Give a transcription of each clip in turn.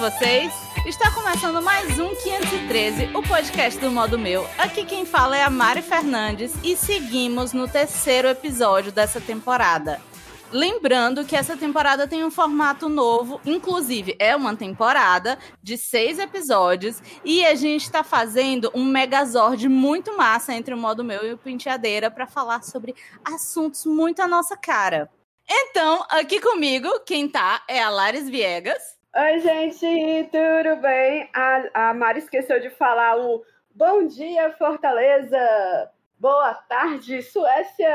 vocês? Está começando mais um 513, o podcast do modo meu. Aqui quem fala é a Mari Fernandes e seguimos no terceiro episódio dessa temporada. Lembrando que essa temporada tem um formato novo, inclusive é uma temporada de seis episódios e a gente está fazendo um megazord muito massa entre o modo meu e o Penteadeira para falar sobre assuntos muito à nossa cara. Então, aqui comigo, quem tá é a Laris Viegas. Oi, gente, tudo bem? A, a Mari esqueceu de falar o bom dia, Fortaleza! Boa tarde, Suécia!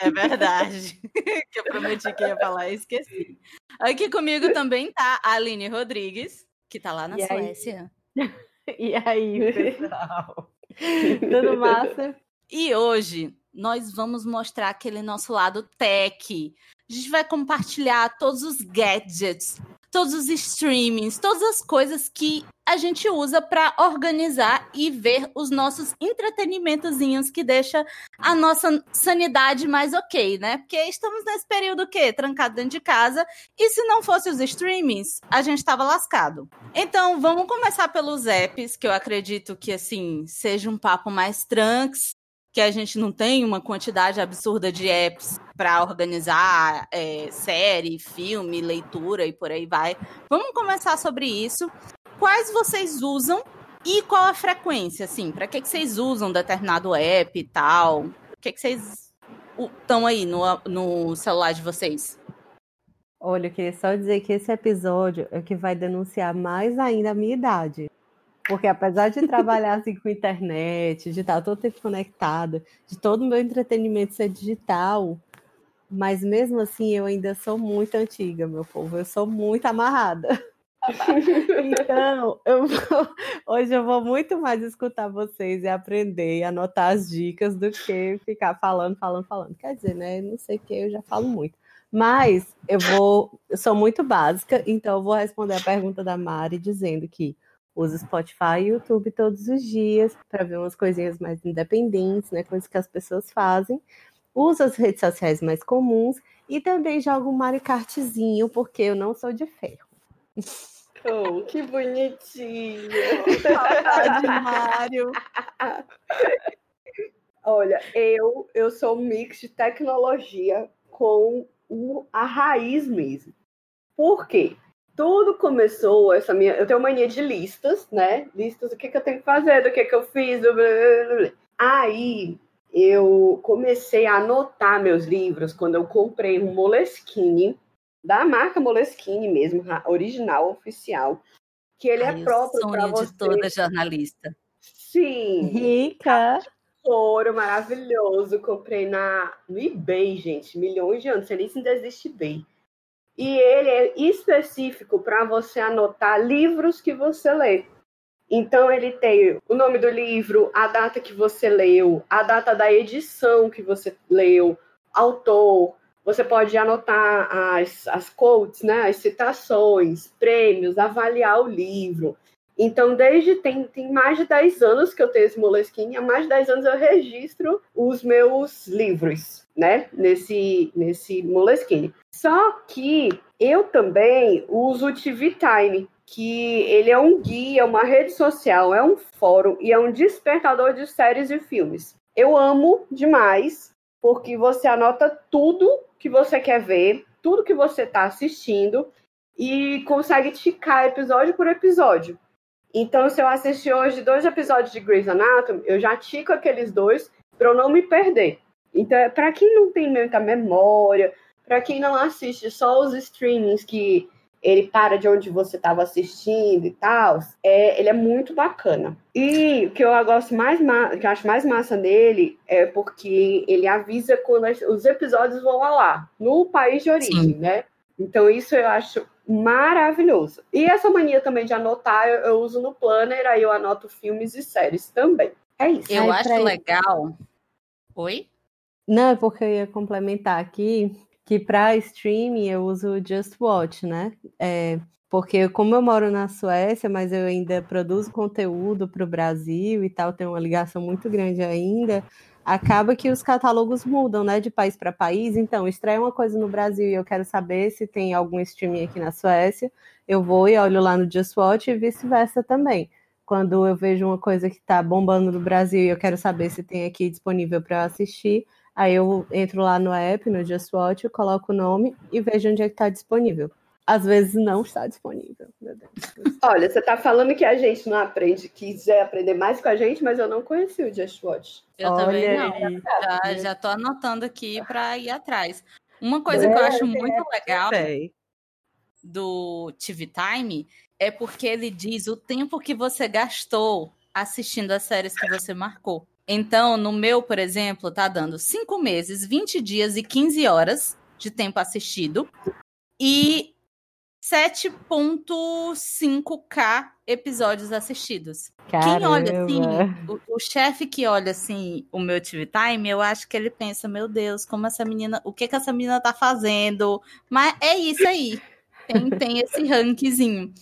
É verdade. que eu prometi que ia falar e esqueci. Aqui comigo também tá a Aline Rodrigues, que tá lá na e Suécia. Aí? e aí, pessoal? Tudo massa? E hoje nós vamos mostrar aquele nosso lado tech. A gente vai compartilhar todos os gadgets, todos os streamings, todas as coisas que a gente usa para organizar e ver os nossos entretenimentozinhos que deixa a nossa sanidade mais ok, né? Porque estamos nesse período que trancado dentro de casa e se não fosse os streamings, a gente estava lascado. Então, vamos começar pelos apps, que eu acredito que assim seja um papo mais tranks, que a gente não tem uma quantidade absurda de apps para organizar é, série, filme, leitura e por aí vai. Vamos começar sobre isso. Quais vocês usam e qual a frequência, assim? Para que, que vocês usam determinado app e tal? O que, que vocês estão aí no, no celular de vocês? Olha, eu queria só dizer que esse episódio é o que vai denunciar mais ainda a minha idade. Porque apesar de trabalhar assim com internet, de estar todo tempo conectada, de todo o meu entretenimento ser digital, mas mesmo assim eu ainda sou muito antiga, meu povo. Eu sou muito amarrada. então, eu vou, hoje eu vou muito mais escutar vocês e aprender e anotar as dicas do que ficar falando, falando, falando. Quer dizer, né? Não sei o que, eu já falo muito. Mas eu vou, eu sou muito básica, então eu vou responder a pergunta da Mari dizendo que uso Spotify e YouTube todos os dias para ver umas coisinhas mais independentes, né? Coisas que as pessoas fazem. Uso as redes sociais mais comuns e também jogo um Mario Kartzinho, porque eu não sou de ferro. Oh, que bonitinho! Saudade, Mário! Olha, eu, eu sou um mix de tecnologia com a raiz mesmo. Por quê? Tudo começou, essa minha. Eu tenho mania de listas, né? Listas do que, que eu tenho que fazer, do que, que eu fiz. Blá, blá, blá. Aí eu comecei a anotar meus livros quando eu comprei um Moleskine, da marca Moleskine mesmo, original, oficial, que ele Ai, é próprio para você. de toda jornalista. Sim. Rica. Ouro maravilhoso. Comprei na, no eBay, gente. Milhões de anos. Sei nem se ainda existe eBay e ele é específico para você anotar livros que você lê. Então ele tem o nome do livro, a data que você leu, a data da edição que você leu, autor. Você pode anotar as, as quotes, né, as citações, prêmios, avaliar o livro. Então, desde tem, tem mais de 10 anos que eu tenho esse Moleskine, há mais de 10 anos eu registro os meus livros, né? Nesse, nesse Moleskine. Só que eu também uso o TV Time, que ele é um guia, uma rede social, é um fórum e é um despertador de séries e filmes. Eu amo demais, porque você anota tudo que você quer ver, tudo que você está assistindo e consegue ticar episódio por episódio. Então, se eu assistir hoje dois episódios de Grey's Anatomy, eu já tico aqueles dois para eu não me perder. Então, é para quem não tem muita memória, para quem não assiste só os streamings que ele para de onde você estava assistindo e tal, é, ele é muito bacana. E o que eu gosto mais que eu acho mais massa nele é porque ele avisa quando os episódios vão lá, no país de origem, Sim. né? Então isso eu acho maravilhoso. E essa mania também de anotar, eu, eu uso no planner, aí eu anoto filmes e séries também. É isso. Eu acho legal. Oi? Não, é porque eu ia complementar aqui que para streaming eu uso o Just Watch, né? É, Porque como eu moro na Suécia, mas eu ainda produzo conteúdo para o Brasil e tal, tenho uma ligação muito grande ainda, acaba que os catálogos mudam, né, de país para país. Então, estreia uma coisa no Brasil e eu quero saber se tem algum streaming aqui na Suécia, eu vou e olho lá no Just Watch e vice-versa também. Quando eu vejo uma coisa que está bombando no Brasil e eu quero saber se tem aqui disponível para assistir, aí eu entro lá no app, no Just Watch, coloco o nome e vejo onde é que está disponível às vezes não está disponível. Olha, você está falando que a gente não aprende, quiser aprender mais com a gente, mas eu não conheci o Just Watch. Eu Olha também não. Aí. Já, tô anotando aqui para ir atrás. Uma coisa é, que eu acho muito é, legal do TV Time é porque ele diz o tempo que você gastou assistindo as séries que você marcou. Então, no meu, por exemplo, tá dando 5 meses, 20 dias e 15 horas de tempo assistido. E 7.5k episódios assistidos. Caramba. Quem olha assim, o, o chefe que olha assim o meu TV Time, eu acho que ele pensa, meu Deus, como essa menina, o que que essa menina tá fazendo? Mas é isso aí. Tem, tem esse rankzinho.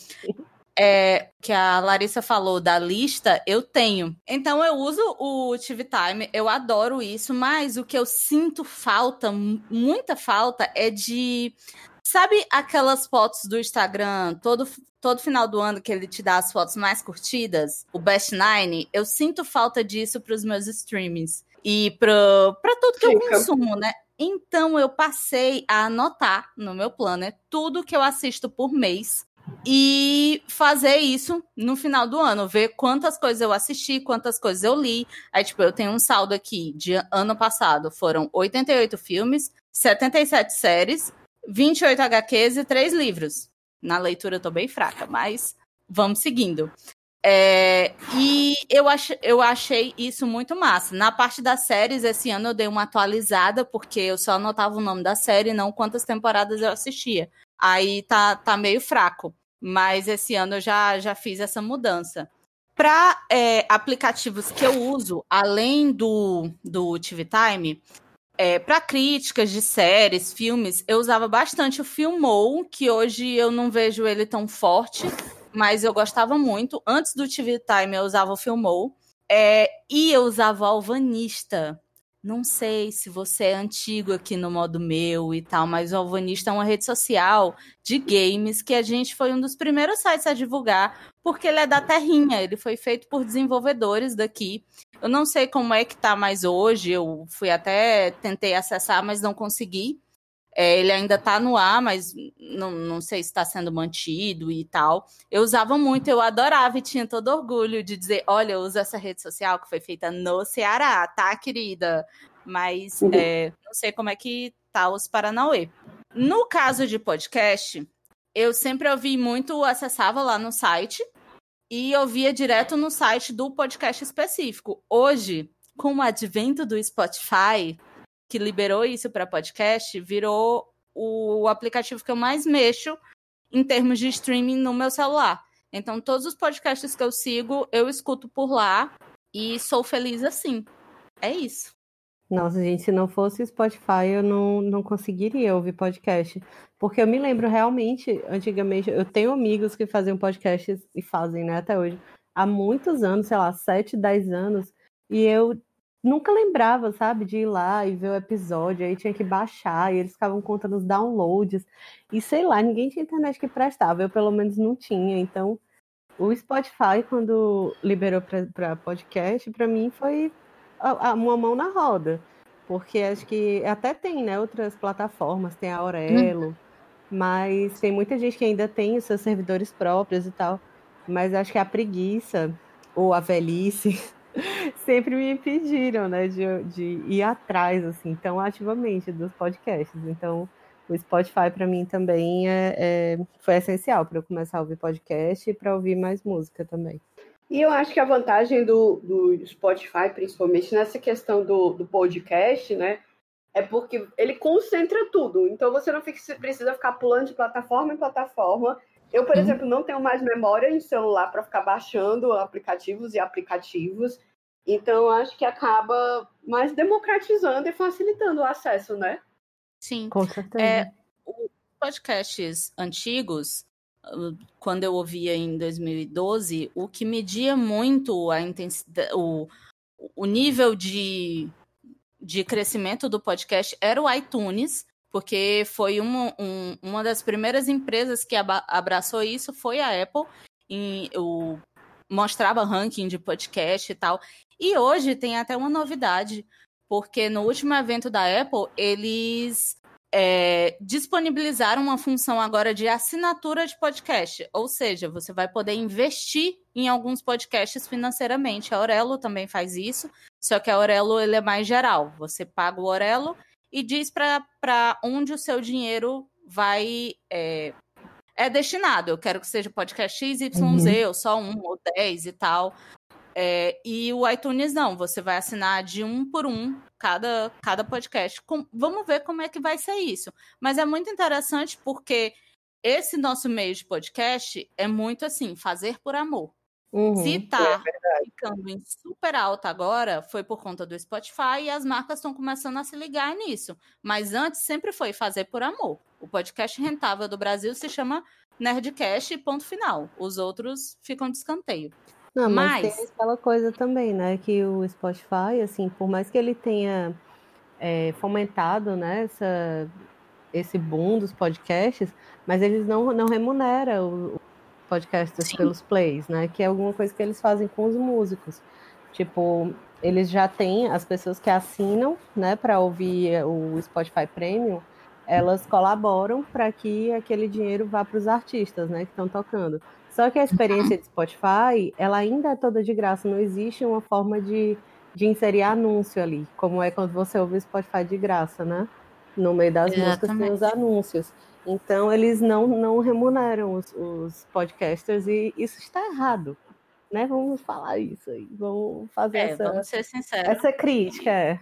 É, que a Larissa falou da lista, eu tenho. Então eu uso o TV Time, eu adoro isso, mas o que eu sinto falta, muita falta, é de Sabe aquelas fotos do Instagram, todo, todo final do ano que ele te dá as fotos mais curtidas? O Best Nine? Eu sinto falta disso para os meus streamings e para tudo que eu consumo, né? Então eu passei a anotar no meu planner tudo que eu assisto por mês e fazer isso no final do ano, ver quantas coisas eu assisti, quantas coisas eu li. Aí, tipo, eu tenho um saldo aqui de ano passado, foram 88 filmes, 77 séries, 28 HQs e 3 livros. Na leitura eu tô bem fraca, mas vamos seguindo. É, e eu, ach, eu achei isso muito massa. Na parte das séries, esse ano eu dei uma atualizada, porque eu só anotava o nome da série, não quantas temporadas eu assistia. Aí tá, tá meio fraco. Mas esse ano eu já, já fiz essa mudança. Para é, aplicativos que eu uso, além do, do TV Time, é, para críticas de séries, filmes, eu usava bastante o Filmou, que hoje eu não vejo ele tão forte, mas eu gostava muito. Antes do TV Time eu usava o Filmou. É, e eu usava o Alvanista. Não sei se você é antigo aqui no modo meu e tal, mas o Alvanista é uma rede social de games que a gente foi um dos primeiros sites a divulgar, porque ele é da terrinha, ele foi feito por desenvolvedores daqui. Eu não sei como é que tá mais hoje, eu fui até, tentei acessar, mas não consegui. É, ele ainda está no ar, mas não, não sei se está sendo mantido e tal. Eu usava muito, eu adorava e tinha todo orgulho de dizer: olha, eu uso essa rede social que foi feita no Ceará, tá, querida? Mas uhum. é, não sei como é que tá os Paranauê. No caso de podcast, eu sempre ouvi muito, acessava lá no site e ouvia direto no site do podcast específico. Hoje, com o advento do Spotify, que liberou isso para podcast, virou o aplicativo que eu mais mexo em termos de streaming no meu celular. Então, todos os podcasts que eu sigo, eu escuto por lá e sou feliz assim. É isso. Nossa, gente, se não fosse Spotify, eu não, não conseguiria ouvir podcast. Porque eu me lembro realmente, antigamente, eu tenho amigos que faziam podcasts e fazem, né, até hoje, há muitos anos, sei lá, 7, 10 anos, e eu nunca lembrava, sabe, de ir lá e ver o episódio, aí tinha que baixar, e eles ficavam contando os downloads, e sei lá, ninguém tinha internet que prestava, eu pelo menos não tinha, então o Spotify, quando liberou para podcast, para mim foi uma mão na roda, porque acho que até tem, né, outras plataformas, tem a Aurelo, hum. mas tem muita gente que ainda tem os seus servidores próprios e tal, mas acho que a preguiça ou a velhice sempre me impediram, né, de, de ir atrás, assim, tão ativamente dos podcasts. Então, o Spotify para mim também é, é, foi essencial para eu começar a ouvir podcast e para ouvir mais música também. E eu acho que a vantagem do, do Spotify, principalmente nessa questão do, do podcast, né, é porque ele concentra tudo. Então você não fica, precisa ficar pulando de plataforma em plataforma. Eu, por uhum. exemplo, não tenho mais memória em celular para ficar baixando aplicativos e aplicativos. Então, acho que acaba mais democratizando e facilitando o acesso, né? Sim. Com certeza. É, os podcasts antigos, quando eu ouvia em 2012, o que media muito a intensidade, o, o nível de, de crescimento do podcast era o iTunes, porque foi uma, um, uma das primeiras empresas que abraçou isso, foi a Apple. Em, o, mostrava ranking de podcast e tal. E hoje tem até uma novidade, porque no último evento da Apple, eles é, disponibilizaram uma função agora de assinatura de podcast, ou seja, você vai poder investir em alguns podcasts financeiramente. A Aurelo também faz isso, só que a Aurelo ele é mais geral. Você paga o Aurelo e diz para onde o seu dinheiro vai é, é, destinado. Eu quero que seja podcast X, Y, uhum. Z, ou só um ou dez e tal. É, e o iTunes não, você vai assinar de um por um cada, cada podcast. Com, vamos ver como é que vai ser isso. Mas é muito interessante porque esse nosso meio de podcast é muito assim, fazer por amor. Uhum, Se tá é ficando em super alta agora, foi por conta do Spotify e as marcas estão começando a se ligar nisso. Mas antes sempre foi fazer por amor. O podcast rentável do Brasil se chama Nerdcast, ponto final. Os outros ficam de escanteio. Não, mas, mas, tem aquela coisa também, né? Que o Spotify, assim, por mais que ele tenha é, fomentado né, essa, esse boom dos podcasts, mas eles não, não remuneram os podcasters Sim. pelos plays, né? Que é alguma coisa que eles fazem com os músicos. Tipo, eles já têm as pessoas que assinam, né, para ouvir o Spotify Premium, elas colaboram para que aquele dinheiro vá para os artistas, né, que estão tocando. Só que a experiência de Spotify, ela ainda é toda de graça, não existe uma forma de, de inserir anúncio ali, como é quando você ouve o Spotify de graça, né? No meio das Exatamente. músicas tem os anúncios. Então, eles não, não remuneram os, os podcasters e isso está errado. Né? Vamos falar isso aí, vamos fazer é, essa, vamos ser sinceros. essa crítica. É.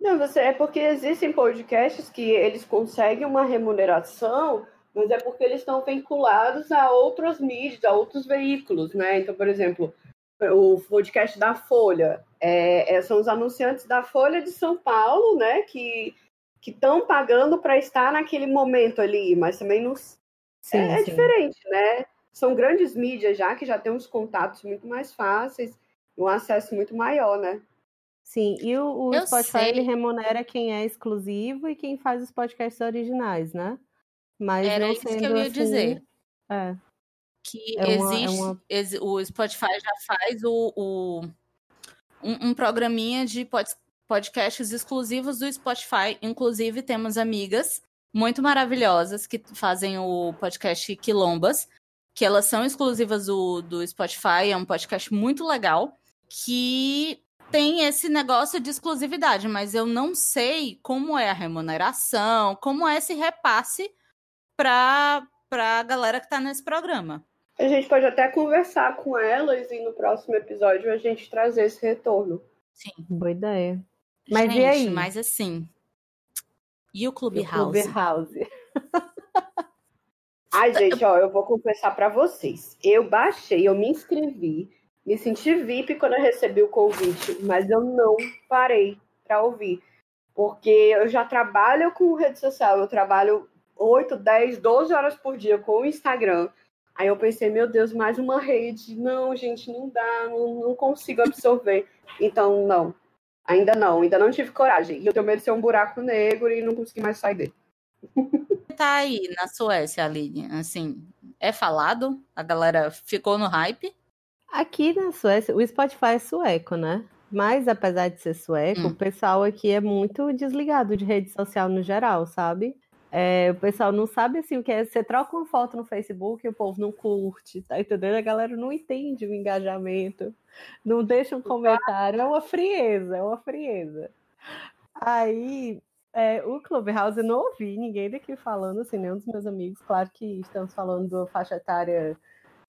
Não, você, é porque existem podcasts que eles conseguem uma remuneração mas é porque eles estão vinculados a outras mídias, a outros veículos, né? Então, por exemplo, o podcast da Folha, é, é, são os anunciantes da Folha de São Paulo, né? Que que estão pagando para estar naquele momento ali, mas também não sim, é, é diferente, né? São grandes mídias já que já tem uns contatos muito mais fáceis, um acesso muito maior, né? Sim, e o, o Spotify ele remunera quem é exclusivo e quem faz os podcasts originais, né? Mas Era isso que eu ia assim, dizer. É. Que é uma, existe. É uma... O Spotify já faz o, o um, um, programinha de pod, podcasts exclusivos do Spotify. Inclusive, temos amigas muito maravilhosas que fazem o podcast Quilombas, que elas são exclusivas do, do Spotify. É um podcast muito legal. Que tem esse negócio de exclusividade, mas eu não sei como é a remuneração, como é esse repasse para a galera que está nesse programa. A gente pode até conversar com elas e no próximo episódio a gente trazer esse retorno. Sim. Boa ideia. Mas gente, e aí? Mas assim. E o Clubhouse? Clubhouse. Ai, gente, ó, eu vou confessar para vocês. Eu baixei, eu me inscrevi, me senti VIP quando eu recebi o convite, mas eu não parei para ouvir. Porque eu já trabalho com rede social, eu trabalho 8, 10, 12 horas por dia com o Instagram. Aí eu pensei, meu Deus, mais uma rede. Não, gente, não dá, não, não consigo absorver. Então, não. Ainda não, ainda não tive coragem. E eu tenho medo de ser um buraco negro e não conseguir mais sair dele. Tá aí na Suécia, Aline, assim, é falado? A galera ficou no hype? Aqui na Suécia, o Spotify é sueco, né? Mas apesar de ser sueco, hum. o pessoal aqui é muito desligado de rede social no geral, sabe? É, o pessoal não sabe assim o que é. Você troca uma foto no Facebook e o povo não curte, tá entendendo? A galera não entende o engajamento, não deixa um comentário, é uma frieza, é uma frieza. Aí, é, o Clubhouse eu não ouvi ninguém daqui falando, assim, nenhum dos meus amigos. Claro que estamos falando da faixa etária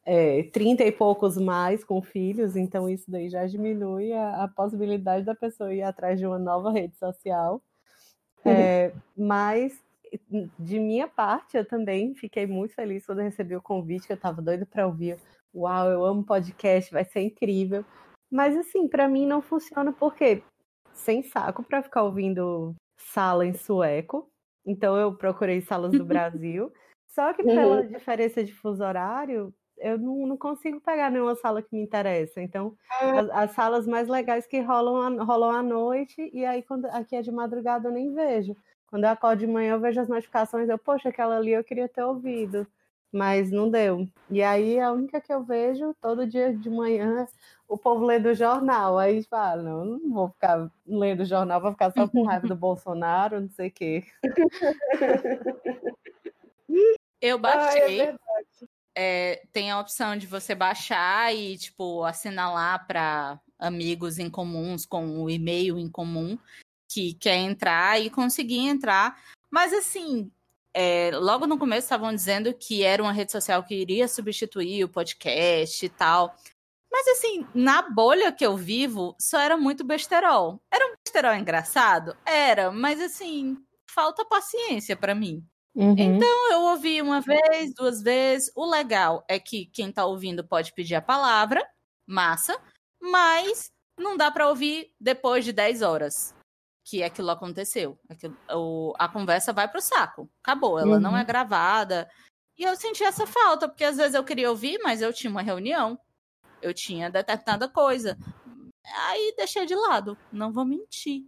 é, 30 e poucos mais com filhos, então isso daí já diminui a, a possibilidade da pessoa ir atrás de uma nova rede social. É, mas de minha parte, eu também fiquei muito feliz quando recebi o convite, que eu estava doida para ouvir. Uau, eu amo podcast, vai ser incrível. Mas assim, para mim não funciona porque sem saco para ficar ouvindo sala em sueco. Então eu procurei salas do Brasil. Só que pela uhum. diferença de fuso horário, eu não, não, consigo pegar nenhuma sala que me interessa. Então, ah. as, as, salas mais legais que rolam, rolam à noite, e aí quando aqui é de madrugada eu nem vejo. Quando eu acordo de manhã, eu vejo as notificações, eu, poxa, aquela ali eu queria ter ouvido, mas não deu. E aí a única que eu vejo todo dia de manhã, o povo lendo o jornal. Aí fala, não, não vou ficar lendo o jornal, vou ficar só com raiva do Bolsonaro, não sei o quê. Eu baixei. Ai, é é, tem a opção de você baixar e, tipo, assinalar para amigos em comuns com o e-mail em comum que quer entrar e conseguir entrar. Mas assim, é, logo no começo estavam dizendo que era uma rede social que iria substituir o podcast e tal. Mas assim, na bolha que eu vivo, só era muito besterol. Era um besterol engraçado? Era, mas assim, falta paciência para mim. Uhum. Então eu ouvi uma vez, duas vezes. O legal é que quem tá ouvindo pode pedir a palavra, massa, mas não dá para ouvir depois de 10 horas que aquilo aconteceu. Aquilo, o, a conversa vai pro saco. Acabou, ela uhum. não é uhum. gravada. E eu senti essa falta, porque às vezes eu queria ouvir, mas eu tinha uma reunião. Eu tinha determinada coisa. Aí deixei de lado, não vou mentir.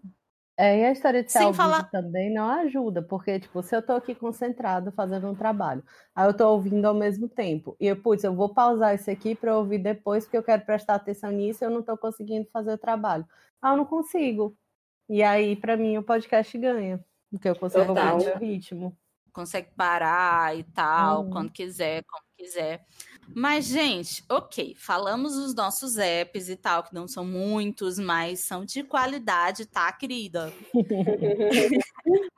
É, e a história de ser Sem falar... também não ajuda, porque, tipo, se eu tô aqui concentrado fazendo um trabalho, aí eu tô ouvindo ao mesmo tempo, e eu, putz, eu vou pausar isso aqui para ouvir depois, porque eu quero prestar atenção nisso e eu não tô conseguindo fazer o trabalho. Ah, eu não consigo. E aí, para mim, o podcast ganha, porque eu consigo Total. o ritmo. Consegue parar e tal, uhum. quando quiser, como quiser. Mas, gente, ok, falamos os nossos apps e tal, que não são muitos, mas são de qualidade, tá, querida?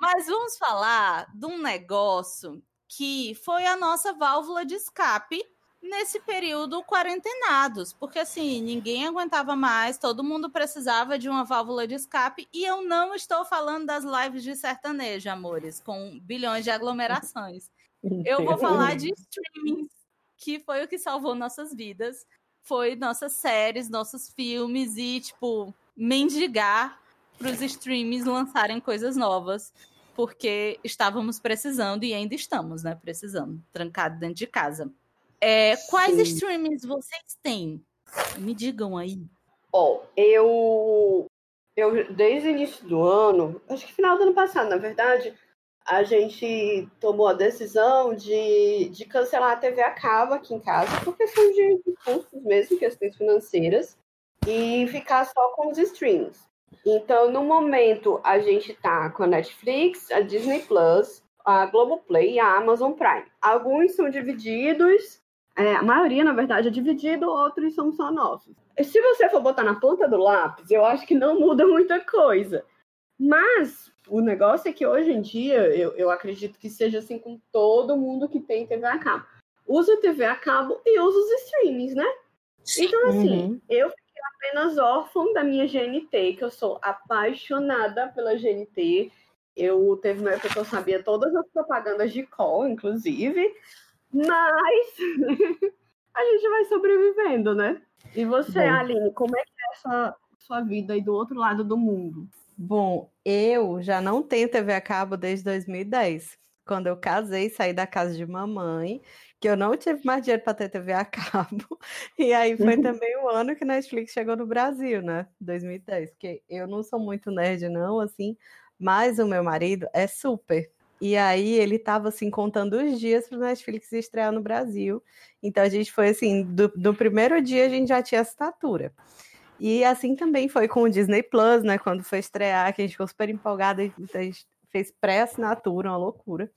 mas vamos falar de um negócio que foi a nossa válvula de escape nesse período quarentenados, porque assim, ninguém aguentava mais, todo mundo precisava de uma válvula de escape, e eu não estou falando das lives de sertanejo, amores, com bilhões de aglomerações. Eu vou falar de streamings, que foi o que salvou nossas vidas, foi nossas séries, nossos filmes e, tipo, mendigar para os streams lançarem coisas novas, porque estávamos precisando e ainda estamos, né, precisando, trancado dentro de casa. É, quais Sim. streamings vocês têm? Me digam aí. Ó, oh, eu, eu desde o início do ano, acho que final do ano passado, na verdade, a gente tomou a decisão de, de cancelar a TV a cabo aqui em casa, por questão de, de custos mesmo, questões financeiras, e ficar só com os streams. Então, no momento, a gente tá com a Netflix, a Disney Plus, a Globoplay e a Amazon Prime. Alguns são divididos é, a maioria, na verdade, é dividido, outros são só nossos. Se você for botar na ponta do lápis, eu acho que não muda muita coisa. Mas o negócio é que hoje em dia, eu, eu acredito que seja assim com todo mundo que tem TV a cabo. Usa TV a cabo e usa os streamings, né? Então, assim, uhum. eu fiquei apenas órfã da minha GNT, que eu sou apaixonada pela GNT. Eu teve uma época que eu sabia todas as propagandas de call, inclusive. Mas a gente vai sobrevivendo, né? E você, Bom. Aline, como é que é essa sua vida aí do outro lado do mundo? Bom, eu já não tenho TV a cabo desde 2010, quando eu casei, saí da casa de mamãe, que eu não tive mais dinheiro para ter TV a cabo. E aí foi uhum. também o ano que Netflix chegou no Brasil, né? 2010, porque eu não sou muito nerd não, assim, mas o meu marido é super. E aí ele estava assim contando os dias para o Netflix estrear no Brasil. Então a gente foi assim, do, do, primeiro dia a gente já tinha assinatura. E assim também foi com o Disney Plus, né? Quando foi estrear, que a gente ficou super empolgada, a gente fez pré-assinatura, uma loucura.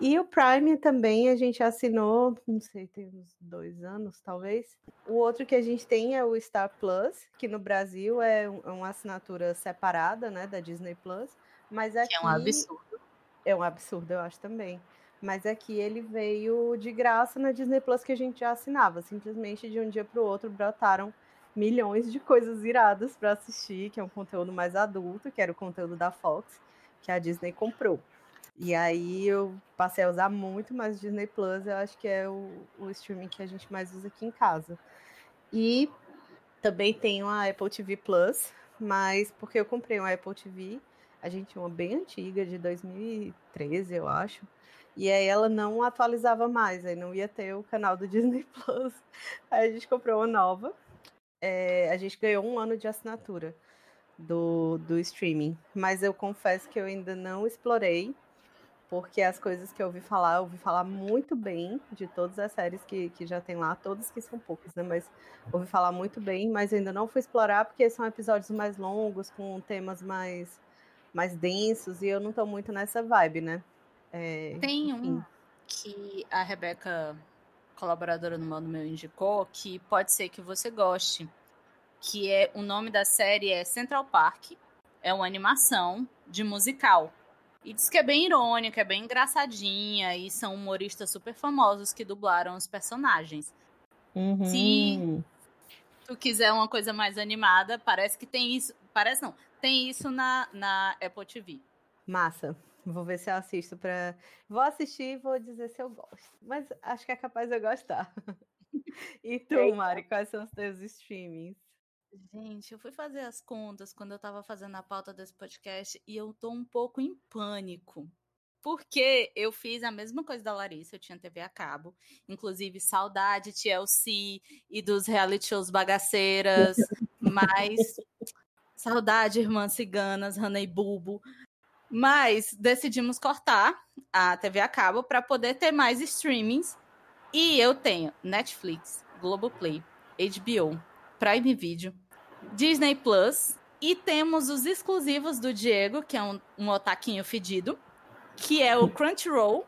E o Prime também a gente assinou, não sei, tem uns dois anos, talvez. O outro que a gente tem é o Star Plus, que no Brasil é uma assinatura separada, né, da Disney Plus. Mas aqui, que é um absurdo é um absurdo, eu acho também. Mas é que ele veio de graça na Disney Plus que a gente já assinava. Simplesmente de um dia para o outro brotaram milhões de coisas iradas para assistir, que é um conteúdo mais adulto, que era o conteúdo da Fox, que a Disney comprou. E aí eu passei a usar muito mais Disney Plus, eu acho que é o, o streaming que a gente mais usa aqui em casa. E também tenho a Apple TV Plus, mas porque eu comprei uma Apple TV a gente uma bem antiga, de 2013, eu acho. E aí ela não atualizava mais, aí não ia ter o canal do Disney Plus. Aí a gente comprou uma nova. É, a gente ganhou um ano de assinatura do, do streaming. Mas eu confesso que eu ainda não explorei, porque as coisas que eu ouvi falar, eu ouvi falar muito bem de todas as séries que, que já tem lá, todas que são poucas, né? Mas ouvi falar muito bem, mas ainda não fui explorar, porque são episódios mais longos, com temas mais, mais densos, e eu não tô muito nessa vibe, né? É, tem enfim. um que a Rebeca, colaboradora no Modo Meu, indicou, que pode ser que você goste que é o nome da série é Central Park. É uma animação de musical. E diz que é bem irônica, é bem engraçadinha, e são humoristas super famosos que dublaram os personagens. Uhum. Se tu quiser uma coisa mais animada, parece que tem isso. Parece não, tem isso na, na Apple TV. Massa. Vou ver se eu assisto para. Vou assistir e vou dizer se eu gosto. Mas acho que é capaz de eu gostar. e tu, Mari, quais são os teus streamings? Gente, eu fui fazer as contas quando eu tava fazendo a pauta desse podcast e eu tô um pouco em pânico. Porque eu fiz a mesma coisa da Larissa, eu tinha TV a cabo, inclusive saudade TLC e dos reality shows bagaceiras, mas saudade Irmãs Ciganas, Hannah e Bubo. Mas decidimos cortar a TV a cabo para poder ter mais streamings. E eu tenho Netflix, Globoplay, HBO, Prime Video, Disney Plus. E temos os exclusivos do Diego, que é um, um otaquinho fedido, que é o Crunchyroll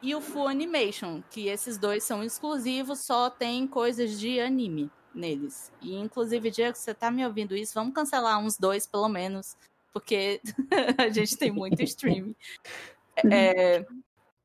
e o Full Animation, que esses dois são exclusivos, só tem coisas de anime neles. E inclusive, Diego, você tá me ouvindo isso? Vamos cancelar uns dois, pelo menos, porque a gente tem muito streaming. É,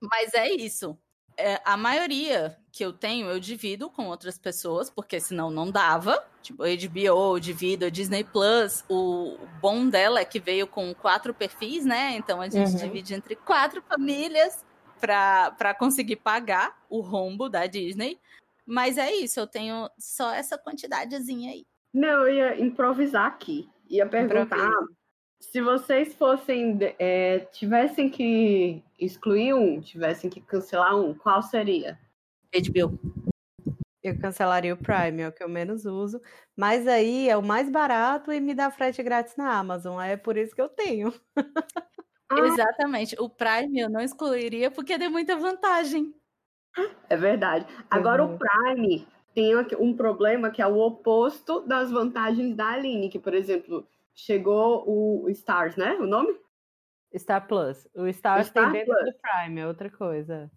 mas é isso é, a maioria que eu tenho, eu divido com outras pessoas, porque senão não dava. Tipo, HBO, divido, Disney Plus. O bom dela é que veio com quatro perfis, né? Então a gente uhum. divide entre quatro famílias para conseguir pagar o rombo da Disney. Mas é isso, eu tenho só essa quantidadezinha aí. Não, eu ia improvisar aqui. Ia perguntar se vocês fossem é, tivessem que excluir um, tivessem que cancelar um, qual seria? HBO. Eu cancelaria o Prime, é o que eu menos uso. Mas aí é o mais barato e me dá frete grátis na Amazon. É por isso que eu tenho. ah. Exatamente. O Prime eu não excluiria porque tem muita vantagem. É verdade. Agora uhum. o Prime tem um problema que é o oposto das vantagens da Aline, que, por exemplo, chegou o Stars, né? O nome? Star Plus. O Stars Star tem dentro Plus. do Prime, é outra coisa.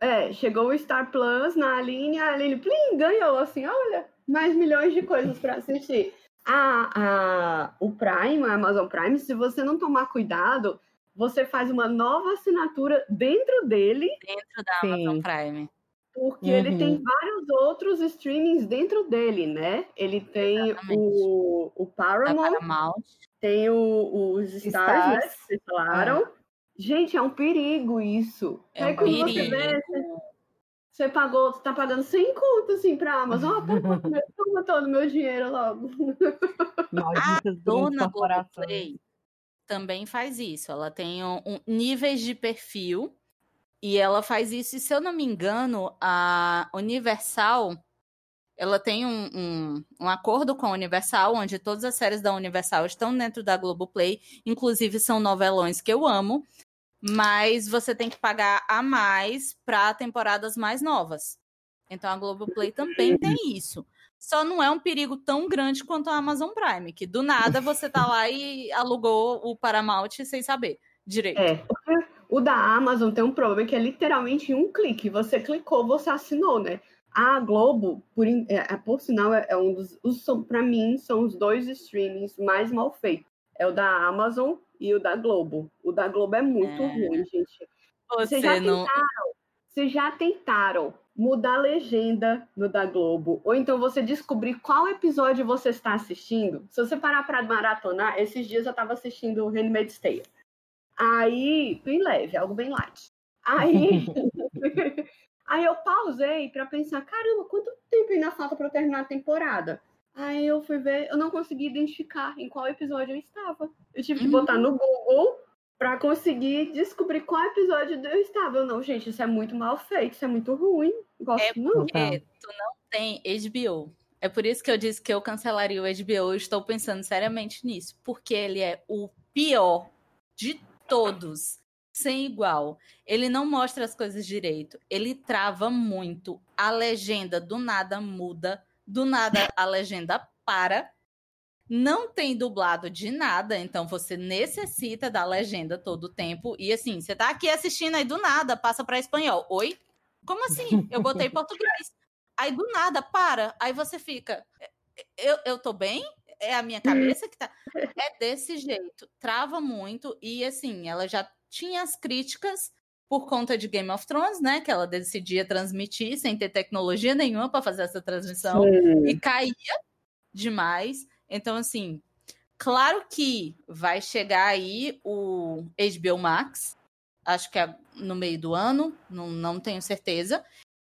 É, chegou o Star Plus na Aline, a Aline plim, ganhou assim, olha, mais milhões de coisas para assistir. A, a, o Prime, a Amazon Prime, se você não tomar cuidado, você faz uma nova assinatura dentro dele. Dentro da Sim. Amazon Prime. Porque uhum. ele tem vários outros streamings dentro dele, né? Ele tem o, o Paramount, Paramount, tem o, os Stars, Stars, né? Que vocês falaram. É. Gente, é um perigo isso. É um perigo. Você, vê, você, pagou, você tá pagando 100 contas assim pra Amazon. Uhum. toma, toma todo o meu dinheiro logo. a dona Globoplay também faz isso. Ela tem um, um, níveis de perfil e ela faz isso, e se eu não me engano, a Universal ela tem um, um, um, acordo com a Universal, onde todas as séries da Universal estão dentro da Globoplay, inclusive são novelões que eu amo, mas você tem que pagar a mais para temporadas mais novas. Então a Globoplay também tem isso. Só não é um perigo tão grande quanto a Amazon Prime, que do nada você tá lá e alugou o Paramount sem saber direito. É, o da Amazon tem um problema que é literalmente um clique. Você clicou, você assinou, né? A Globo, por, é, é, por sinal, é, é um dos. Para mim, são os dois streamings mais mal feitos. É o da Amazon e o da Globo. O da Globo é muito é. ruim, gente. Vocês já não... tentaram? Vocês já tentaram mudar a legenda no da Globo? Ou então você descobrir qual episódio você está assistindo? Se você parar para maratonar, esses dias eu estava assistindo o Handmaid's Tale. Aí, bem leve, algo bem light. Aí, aí eu pausei para pensar, caramba, quanto tempo ainda falta para eu terminar a temporada? Aí eu fui ver, eu não consegui identificar em qual episódio eu estava. Eu tive que uhum. botar no Google para conseguir descobrir qual episódio eu estava. Eu, não, gente, isso é muito mal feito, isso é muito ruim. Gosto é porque não. tu não tem HBO. É por isso que eu disse que eu cancelaria o HBO. Eu estou pensando seriamente nisso. Porque ele é o pior de todos. Sem igual. Ele não mostra as coisas direito. Ele trava muito. A legenda do nada muda. Do nada a legenda para. Não tem dublado de nada, então você necessita da legenda todo o tempo. E assim, você tá aqui assistindo aí do nada, passa para espanhol. Oi? Como assim? Eu botei português. Aí do nada, para. Aí você fica. Eu, eu tô bem? É a minha cabeça que tá. É desse jeito. Trava muito. E assim, ela já tinha as críticas por conta de Game of Thrones, né? Que ela decidia transmitir sem ter tecnologia nenhuma para fazer essa transmissão. Sim. E caía demais. Então, assim, claro que vai chegar aí o HBO Max. Acho que é no meio do ano, não, não tenho certeza.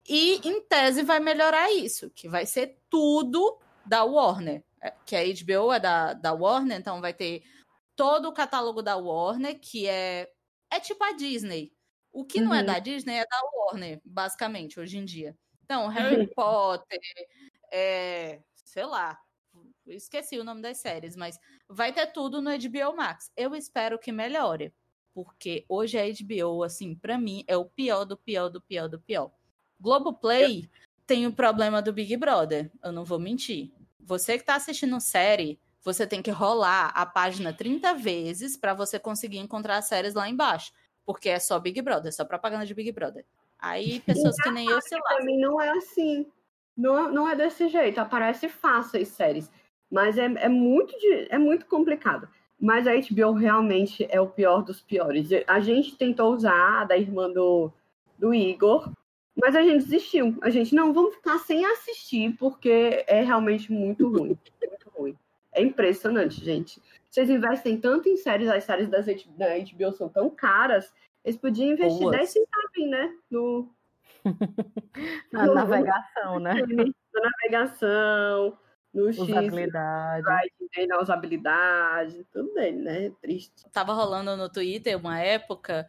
E em tese vai melhorar isso, que vai ser tudo da Warner. É, que a HBO é da, da Warner, então vai ter todo o catálogo da Warner, que é, é tipo a Disney. O que uhum. não é uhum. da Disney é da Warner, basicamente, hoje em dia. Então, Harry uhum. Potter, é, sei lá, esqueci o nome das séries, mas vai ter tudo no HBO Max. Eu espero que melhore, porque hoje a HBO, assim, para mim, é o pior do pior do pior do pior. Globoplay tem o problema do Big Brother, eu não vou mentir. Você que tá assistindo série, você tem que rolar a página 30 vezes para você conseguir encontrar as séries lá embaixo. Porque é só Big Brother, só propaganda de Big Brother. Aí pessoas que nem eu, sei lá. Pra mim não é assim. Não, não é desse jeito. Aparece fácil as séries. Mas é, é, muito, de, é muito complicado. Mas a HBO realmente é o pior dos piores. A gente tentou usar a da irmã do, do Igor, mas a gente desistiu. A gente, não, vamos ficar sem assistir, porque é realmente muito ruim. Muito ruim. É impressionante, gente. Vocês investem tanto em séries, as séries das, da HBO são tão caras, eles podiam investir Boas. 10 centavos, né? No, na no, navegação, né? Na navegação, no usabilidade. X, na usabilidade, tudo dele, né? Triste. Tava rolando no Twitter uma época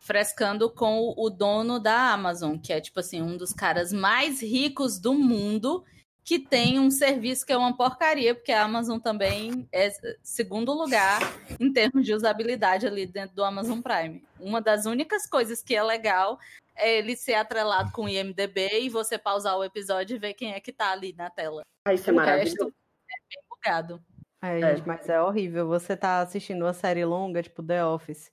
frescando com o dono da Amazon, que é tipo assim, um dos caras mais ricos do mundo, que tem um serviço que é uma porcaria, porque a Amazon também é segundo lugar em termos de usabilidade ali dentro do Amazon Prime. Uma das únicas coisas que é legal ele ser atrelado com o IMDB e você pausar o episódio e ver quem é que tá ali na tela. Ah, isso é o maravilhoso. é bem bugado. É, é, gente, mas é horrível. Você tá assistindo uma série longa, tipo The Office.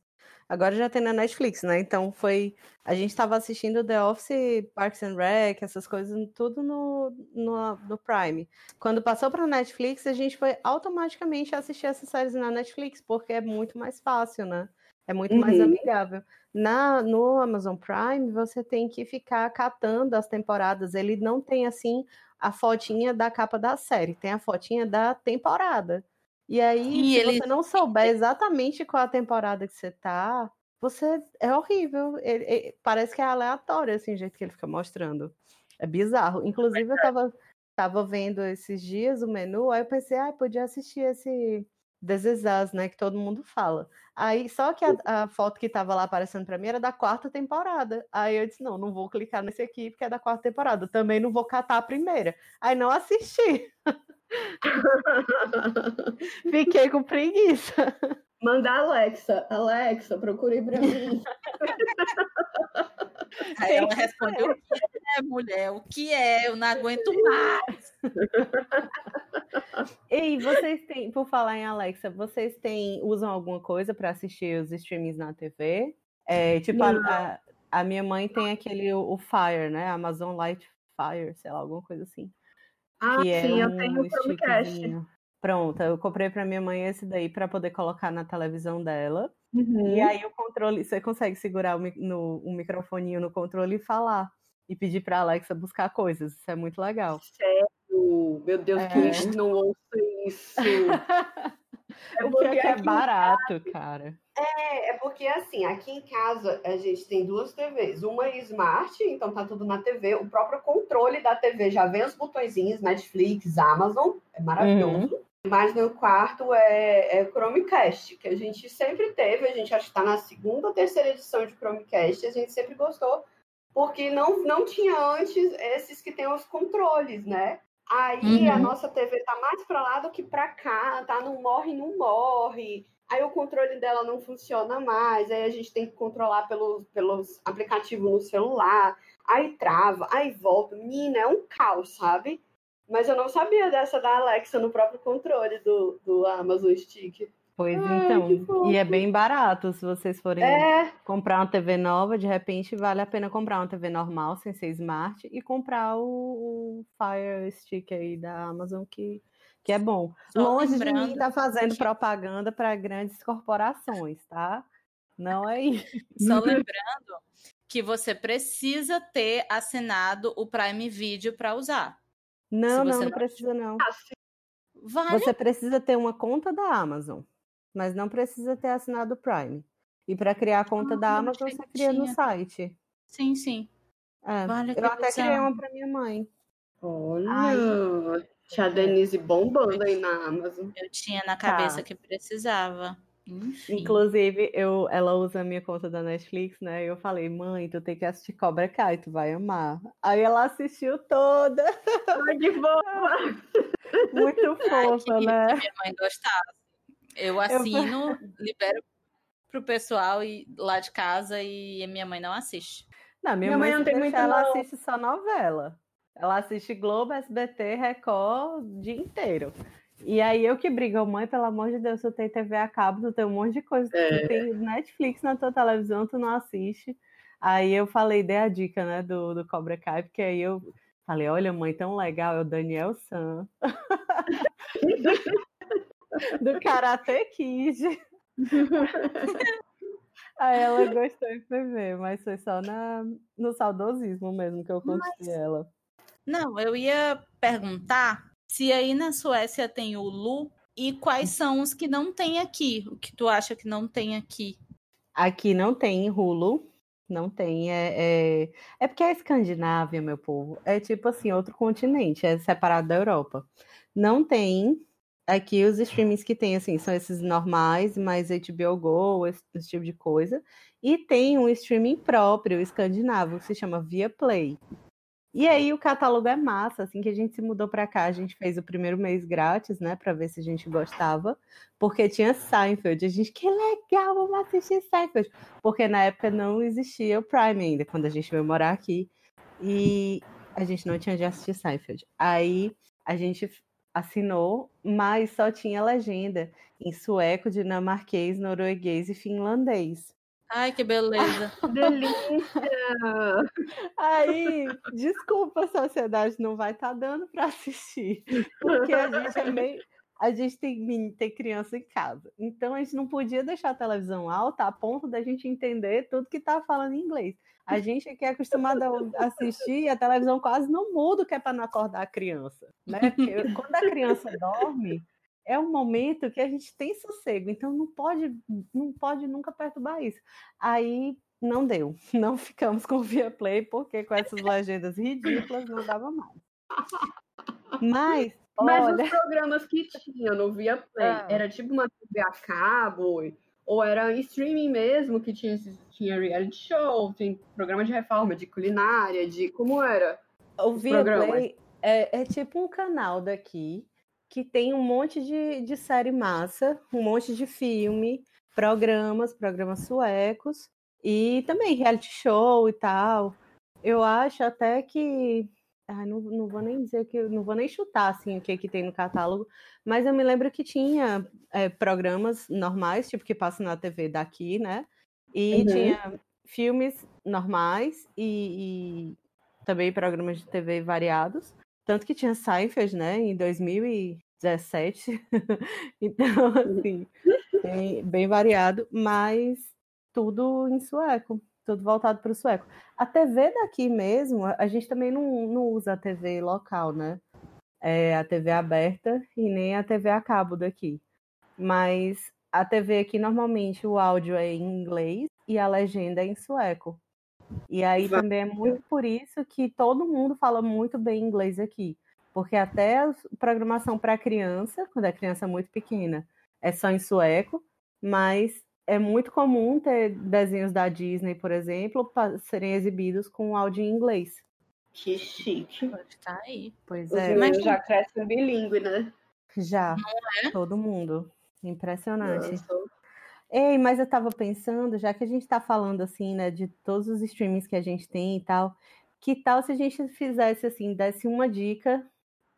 Agora já tem na Netflix, né? Então foi. A gente estava assistindo The Office, Parks and Rec, essas coisas, tudo no, no, no Prime. Quando passou para Netflix, a gente foi automaticamente assistir essas séries na Netflix, porque é muito mais fácil, né? É muito uhum. mais amigável. Na, no Amazon Prime, você tem que ficar catando as temporadas. Ele não tem, assim, a fotinha da capa da série, tem a fotinha da temporada. E aí, e se ele... você não souber exatamente qual a temporada que você tá, você é horrível. Ele, ele, parece que é aleatório, assim, o jeito que ele fica mostrando. É bizarro. Inclusive, eu tava, tava vendo esses dias o menu, aí eu pensei, ah, podia assistir esse This Is Us, né, que todo mundo fala. Aí, só que a, a foto que tava lá aparecendo pra mim era da quarta temporada. Aí eu disse, não, não vou clicar nesse aqui porque é da quarta temporada. Também não vou catar a primeira. Aí não assisti. Fiquei com preguiça. Manda a Alexa. Alexa, procure pra mim. Aí ela respondeu: o que é, mulher? O que é? Eu não aguento mais. Ei, vocês têm, por falar em Alexa, vocês têm, usam alguma coisa para assistir os streamings na TV? É, tipo, a, a, minha mãe tem aquele, o, o Fire, né? Amazon Light Fire, sei lá, alguma coisa assim. Ah, que é sim, é um eu tenho o Chromecast. Pronto, eu comprei para minha mãe esse daí para poder colocar na televisão dela. Uhum. E aí o controle, você consegue segurar o, no, o microfoninho no controle e falar. E pedir para Alexa buscar coisas. Isso é muito legal. Sério? Meu Deus, é. que não ouço isso. é porque é barato, cara. É, é porque assim, aqui em casa a gente tem duas TVs. Uma é smart, então tá tudo na TV. O próprio controle da TV já vem os botõezinhos, Netflix, Amazon, é maravilhoso. Uhum. Mas meu quarto é, é Chromecast, que a gente sempre teve, a gente acho que está na segunda ou terceira edição de Chromecast, a gente sempre gostou, porque não, não tinha antes esses que tem os controles, né? Aí uhum. a nossa TV tá mais para lá do que para cá, tá? Não morre, não morre. Aí o controle dela não funciona mais, aí a gente tem que controlar pelos, pelos aplicativos no celular, aí trava, aí volta. Menina, é um caos, sabe? Mas eu não sabia dessa da Alexa no próprio controle do, do Amazon Stick. Pois Ai, então, e é bem barato se vocês forem é... comprar uma TV nova, de repente vale a pena comprar uma TV normal, sem ser smart, e comprar o, o Fire Stick aí da Amazon, que, que é bom. Só Longe de mim estar tá fazendo propaganda para grandes corporações, tá? Não é isso. Só lembrando que você precisa ter assinado o Prime Video para usar. Não, não, não precisa não. Vale? Você precisa ter uma conta da Amazon, mas não precisa ter assinado o Prime. E para criar a conta ah, da Amazon, você cria no site. Sim, sim. É, vale eu até criei uma para minha mãe. Olha, Ai, tia Denise bombando aí na Amazon. Eu tinha na cabeça tá. que precisava. Enfim. Inclusive, eu, ela usa a minha conta da Netflix, né? E eu falei, mãe, tu tem que assistir Cobra Kai, tu vai amar. Aí ela assistiu toda. Ai, que boa! Muito fofa, Ai, né? Que minha mãe gostava. Eu assino, eu... libero pro pessoal e, lá de casa e minha mãe não assiste. Não, minha, minha mãe, mãe não tem muito ela não. assiste só novela. Ela assiste Globo, SBT, Record o dia inteiro. E aí eu que brigo, mãe, pelo amor de Deus, tu tem TV a cabo, tu tem um monte de coisa, é. tu tem Netflix na tua televisão, tu não assiste. Aí eu falei, dei a dica, né, do, do Cobra Kai, porque aí eu falei, olha, mãe, tão legal, é o Daniel San. do Karate Kid. Aí ela gostou e foi ver, mas foi só na, no saudosismo mesmo que eu consegui mas... ela. Não, eu ia perguntar se aí na Suécia tem o Lu e quais são os que não tem aqui, o que tu acha que não tem aqui? Aqui não tem Hulu, não tem. É, é, é porque a Escandinávia, meu povo, é tipo assim, outro continente, é separado da Europa. Não tem. Aqui os streamings que tem, assim, são esses normais, mais HBO Go, esse, esse tipo de coisa. E tem um streaming próprio, escandinavo, que se chama Viaplay. E aí o catálogo é massa, assim que a gente se mudou para cá, a gente fez o primeiro mês grátis, né, para ver se a gente gostava, porque tinha Seinfeld. A gente, que legal, vamos assistir Seinfeld, porque na época não existia o Prime ainda, quando a gente veio morar aqui, e a gente não tinha de assistir Seinfeld. Aí a gente assinou, mas só tinha legenda em sueco, dinamarquês, norueguês e finlandês. Ai, que beleza. Delícia! Aí, desculpa, a sociedade não vai estar tá dando para assistir, porque a gente é meio. A gente tem, tem criança em casa. Então a gente não podia deixar a televisão alta a ponto da gente entender tudo que tá falando em inglês. A gente aqui é acostumado a assistir e a televisão quase não muda, que é para não acordar a criança. Né? Porque quando a criança dorme, é um momento que a gente tem sossego, então não pode, não pode nunca perturbar isso. Aí não deu, não ficamos com o Viaplay, porque com essas legendas ridículas não dava mais. Mas, Mas olha... os programas que tinha no Viaplay, ah. era tipo uma TV a cabo, ou era streaming mesmo, que tinha, tinha reality show, tem programa de reforma, de culinária, de como era? O Viaplay é, é tipo um canal daqui, que tem um monte de, de série massa, um monte de filme, programas, programas suecos, e também reality show e tal. Eu acho até que. Ah, não, não vou nem dizer que. Não vou nem chutar assim, o que, que tem no catálogo, mas eu me lembro que tinha é, programas normais, tipo que passa na TV daqui, né? E uhum. tinha filmes normais e, e também programas de TV variados. Tanto que tinha Seinfeld, né, em 2017. então, assim, bem, bem, variado, mas tudo em sueco, tudo voltado para o sueco. A TV daqui mesmo, a gente também não, não usa a TV local, né? É a TV aberta e nem a TV a cabo daqui. Mas a TV aqui, normalmente, o áudio é em inglês e a legenda é em sueco. E aí também é muito por isso que todo mundo fala muito bem inglês aqui. Porque até a programação para criança, quando a criança é muito pequena, é só em sueco, mas é muito comum ter desenhos da Disney, por exemplo, serem exibidos com áudio em inglês. Que chique. Tá aí. Pois Os é. meus já crescem bilíngue, né? Já. é? Todo mundo. Impressionante. Nossa. Ei, mas eu tava pensando, já que a gente tá falando assim, né, de todos os streamings que a gente tem e tal, que tal se a gente fizesse assim, desse uma dica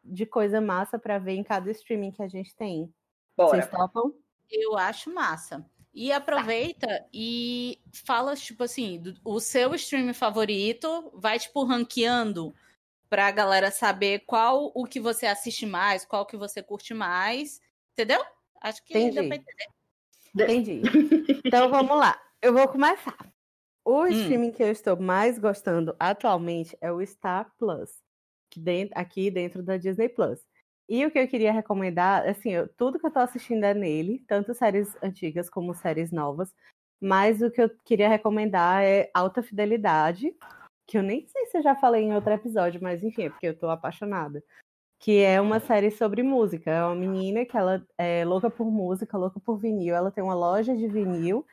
de coisa massa pra ver em cada streaming que a gente tem? Vocês Bora. topam? Eu acho massa. E aproveita e fala, tipo assim, do- o seu stream favorito, vai, tipo, ranqueando pra galera saber qual o que você assiste mais, qual que você curte mais. Entendeu? Acho que Entendi. deu pra entender. Entendi. Então vamos lá. Eu vou começar. O Hum. streaming que eu estou mais gostando atualmente é o Star Plus, que dentro, aqui dentro da Disney Plus. E o que eu queria recomendar, assim, eu- tudo que eu tô assistindo é nele, tanto séries antigas como séries novas. Mas o que eu queria recomendar é Alta Fidelidade, que eu nem sei se eu já falei em outro episódio, mas enfim, é porque eu tô apaixonada. Que é uma série sobre música. É uma menina que ela é louca por música, louca por vinil. Ela tem uma loja de vinil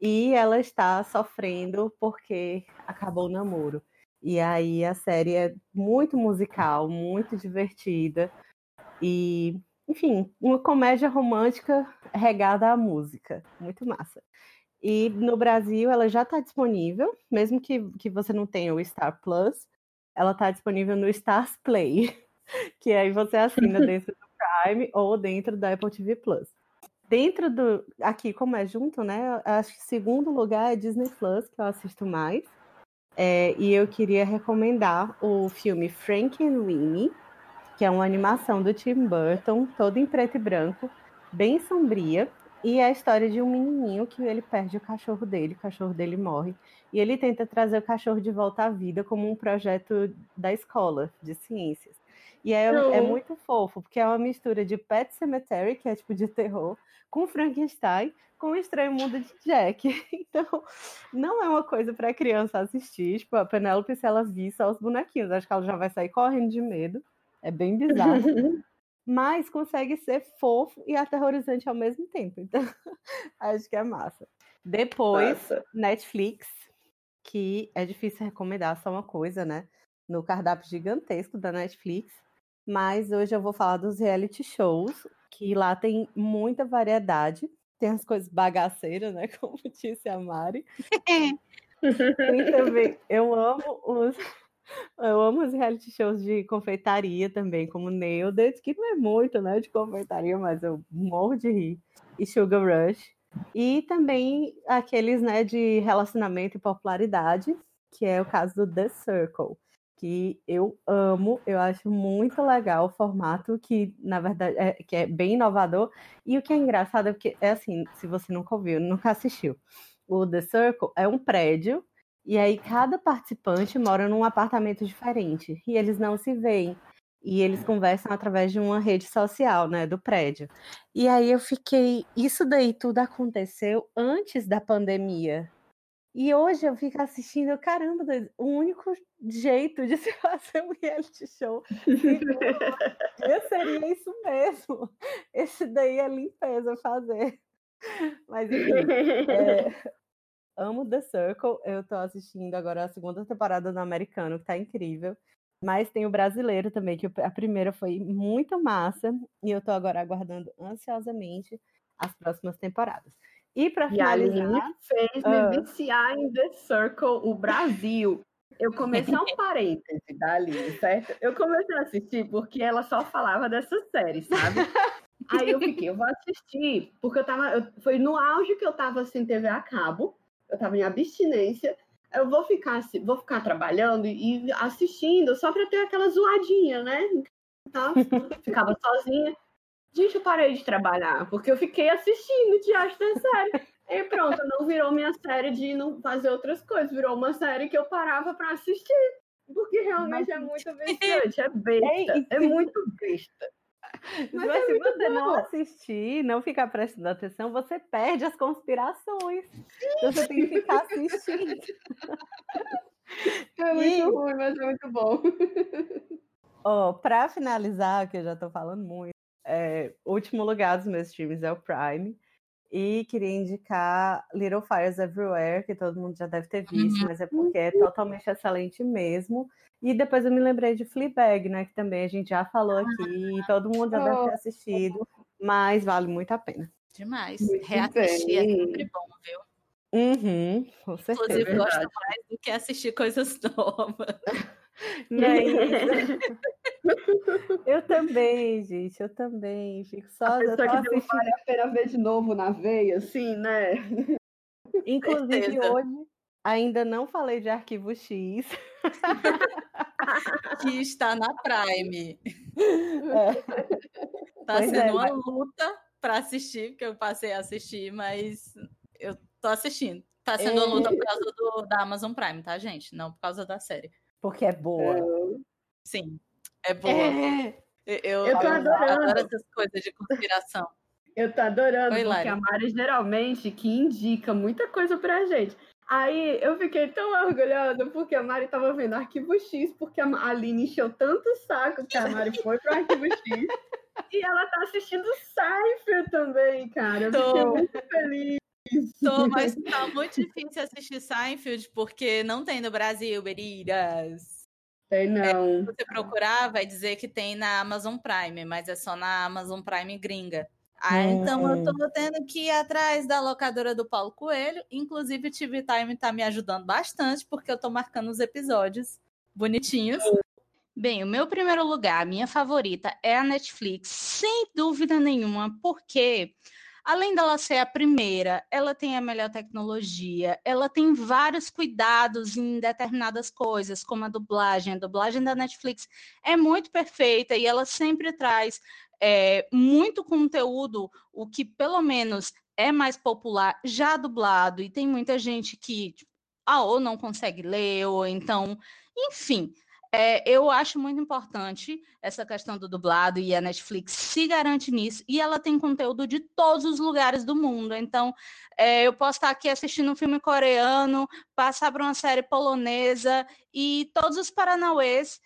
e ela está sofrendo porque acabou o namoro. E aí a série é muito musical, muito divertida. E, enfim, uma comédia romântica regada à música. Muito massa. E no Brasil ela já está disponível, mesmo que, que você não tenha o Star Plus, ela está disponível no Stars Play, que aí você assina dentro do Prime ou dentro da Apple TV Plus. Dentro do. Aqui, como é junto, né? Acho que segundo lugar é Disney Plus, que eu assisto mais. É, e eu queria recomendar o filme Frank and Winnie, que é uma animação do Tim Burton, todo em preto e branco, bem sombria. E é a história de um menininho que ele perde o cachorro dele, o cachorro dele morre. E ele tenta trazer o cachorro de volta à vida como um projeto da escola de ciências. E é, é muito fofo, porque é uma mistura de Pet Cemetery, que é tipo de terror, com Frankenstein, com o Estranho Mundo de Jack. Então, não é uma coisa para criança assistir. Tipo, a Penélope, se ela vir só os bonequinhos, acho que ela já vai sair correndo de medo. É bem bizarro. Mas consegue ser fofo e aterrorizante ao mesmo tempo. Então, acho que é massa. Depois, Nossa. Netflix, que é difícil recomendar só uma coisa, né? No cardápio gigantesco da Netflix. Mas hoje eu vou falar dos reality shows, que lá tem muita variedade. Tem as coisas bagaceiras, né? Como disse a Mari. Também. Eu amo os. Eu amo os reality shows de confeitaria também, como Nailed que não é muito, né, de confeitaria, mas eu morro de rir. E Sugar Rush. E também aqueles, né, de relacionamento e popularidade, que é o caso do The Circle, que eu amo, eu acho muito legal o formato, que na verdade é, que é bem inovador. E o que é engraçado é porque, é assim, se você nunca ouviu, nunca assistiu, o The Circle é um prédio e aí cada participante mora num apartamento diferente e eles não se veem. E eles conversam através de uma rede social, né, do prédio. E aí eu fiquei, isso daí tudo aconteceu antes da pandemia. E hoje eu fico assistindo, eu, caramba, o único jeito de se fazer um reality show eu seria isso mesmo. Esse daí é limpeza fazer. Mas enfim, é, amo The Circle. Eu tô assistindo agora a segunda temporada do americano, que tá incrível. Mas tem o brasileiro também, que a primeira foi muito massa. E eu tô agora aguardando ansiosamente as próximas temporadas. E pra E a Aline finalizar. fez Ah. me viciar em The Circle, o Brasil. Eu comecei um parêntese da Aline, certo? Eu comecei a assistir porque ela só falava dessa série, sabe? Aí eu fiquei, eu vou assistir, porque eu tava. eu- foi no auge que eu tava sem TV a cabo, eu tava em abstinência. Eu vou ficar, vou ficar trabalhando e assistindo só pra ter aquela zoadinha, né? Então, ficava sozinha. Gente, eu parei de trabalhar, porque eu fiquei assistindo diante da série. E pronto, não virou minha série de não fazer outras coisas, virou uma série que eu parava pra assistir. Porque realmente é muito viciante, é besta, Ei, é muito besta. Mas, Mas é se muito você não bom. assistir, não ficar prestando atenção, você perde as conspirações. Então você tem que ficar assistindo. É muito ruim, mas é muito bom. Oh, para finalizar, que eu já tô falando muito, é, último lugar dos meus streams é o Prime. E queria indicar Little Fires Everywhere, que todo mundo já deve ter visto, uhum. mas é porque é totalmente excelente mesmo. E depois eu me lembrei de Fleabag, né? Que também a gente já falou aqui, todo mundo já deve ter assistido, mas vale muito a pena. Demais. Muito Reassistir é sempre bom, viu? Uhum, com certeza. Inclusive, é gosto mais do que assistir coisas novas. eu também, gente, eu também. Fico só. A pessoa que deu vale a pena ver de novo na veia, assim, né? Inclusive, Certeza. hoje ainda não falei de Arquivo X. que está na Prime. É. Tá pois sendo é, uma mas... luta para assistir, porque eu passei a assistir, mas eu tô assistindo. Tá sendo é... uma luta por causa do, da Amazon Prime, tá, gente? Não por causa da série. Porque é boa. É... Sim, é boa. É... Eu, eu tô adorando. adoro essas coisas de conspiração. Eu tô adorando, Oi, porque a Mari geralmente que indica muita coisa pra gente. Aí eu fiquei tão orgulhosa porque a Mari tava vendo Arquivo X, porque a Aline encheu tanto o saco que a Mari foi pro Arquivo X. e ela tá assistindo Cypher também, cara. Eu Tô. fiquei muito feliz. Tô, mas tá muito difícil assistir Seinfeld porque não tem no Brasil, Beriras. Tem não. É, se você procurar, vai dizer que tem na Amazon Prime, mas é só na Amazon Prime gringa. Ah, hum. então eu tô tendo que ir atrás da locadora do Paulo Coelho. Inclusive, o TV Time tá me ajudando bastante, porque eu tô marcando os episódios bonitinhos. Bem, o meu primeiro lugar, a minha favorita, é a Netflix, sem dúvida nenhuma, porque além dela ser a primeira, ela tem a melhor tecnologia, ela tem vários cuidados em determinadas coisas, como a dublagem. A dublagem da Netflix é muito perfeita e ela sempre traz é, muito conteúdo, o que pelo menos é mais popular, já dublado, e tem muita gente que tipo, ah, ou não consegue ler, ou então, enfim. É, eu acho muito importante essa questão do dublado e a Netflix se garante nisso e ela tem conteúdo de todos os lugares do mundo. Então, é, eu posso estar aqui assistindo um filme coreano, passar para uma série polonesa e todos os paranauês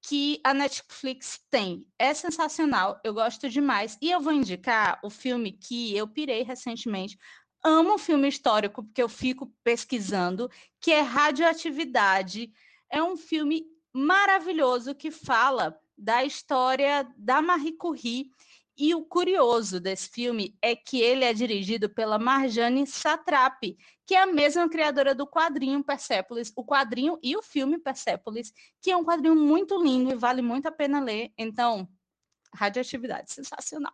que a Netflix tem. É sensacional, eu gosto demais. E eu vou indicar o filme que eu pirei recentemente. Amo filme histórico porque eu fico pesquisando, que é Radioatividade. É um filme maravilhoso que fala da história da Marie Curie. E o curioso desse filme é que ele é dirigido pela Marjane Satrapi, que é a mesma criadora do quadrinho Persepolis, o quadrinho e o filme Persepolis, que é um quadrinho muito lindo e vale muito a pena ler. Então, radioatividade, sensacional.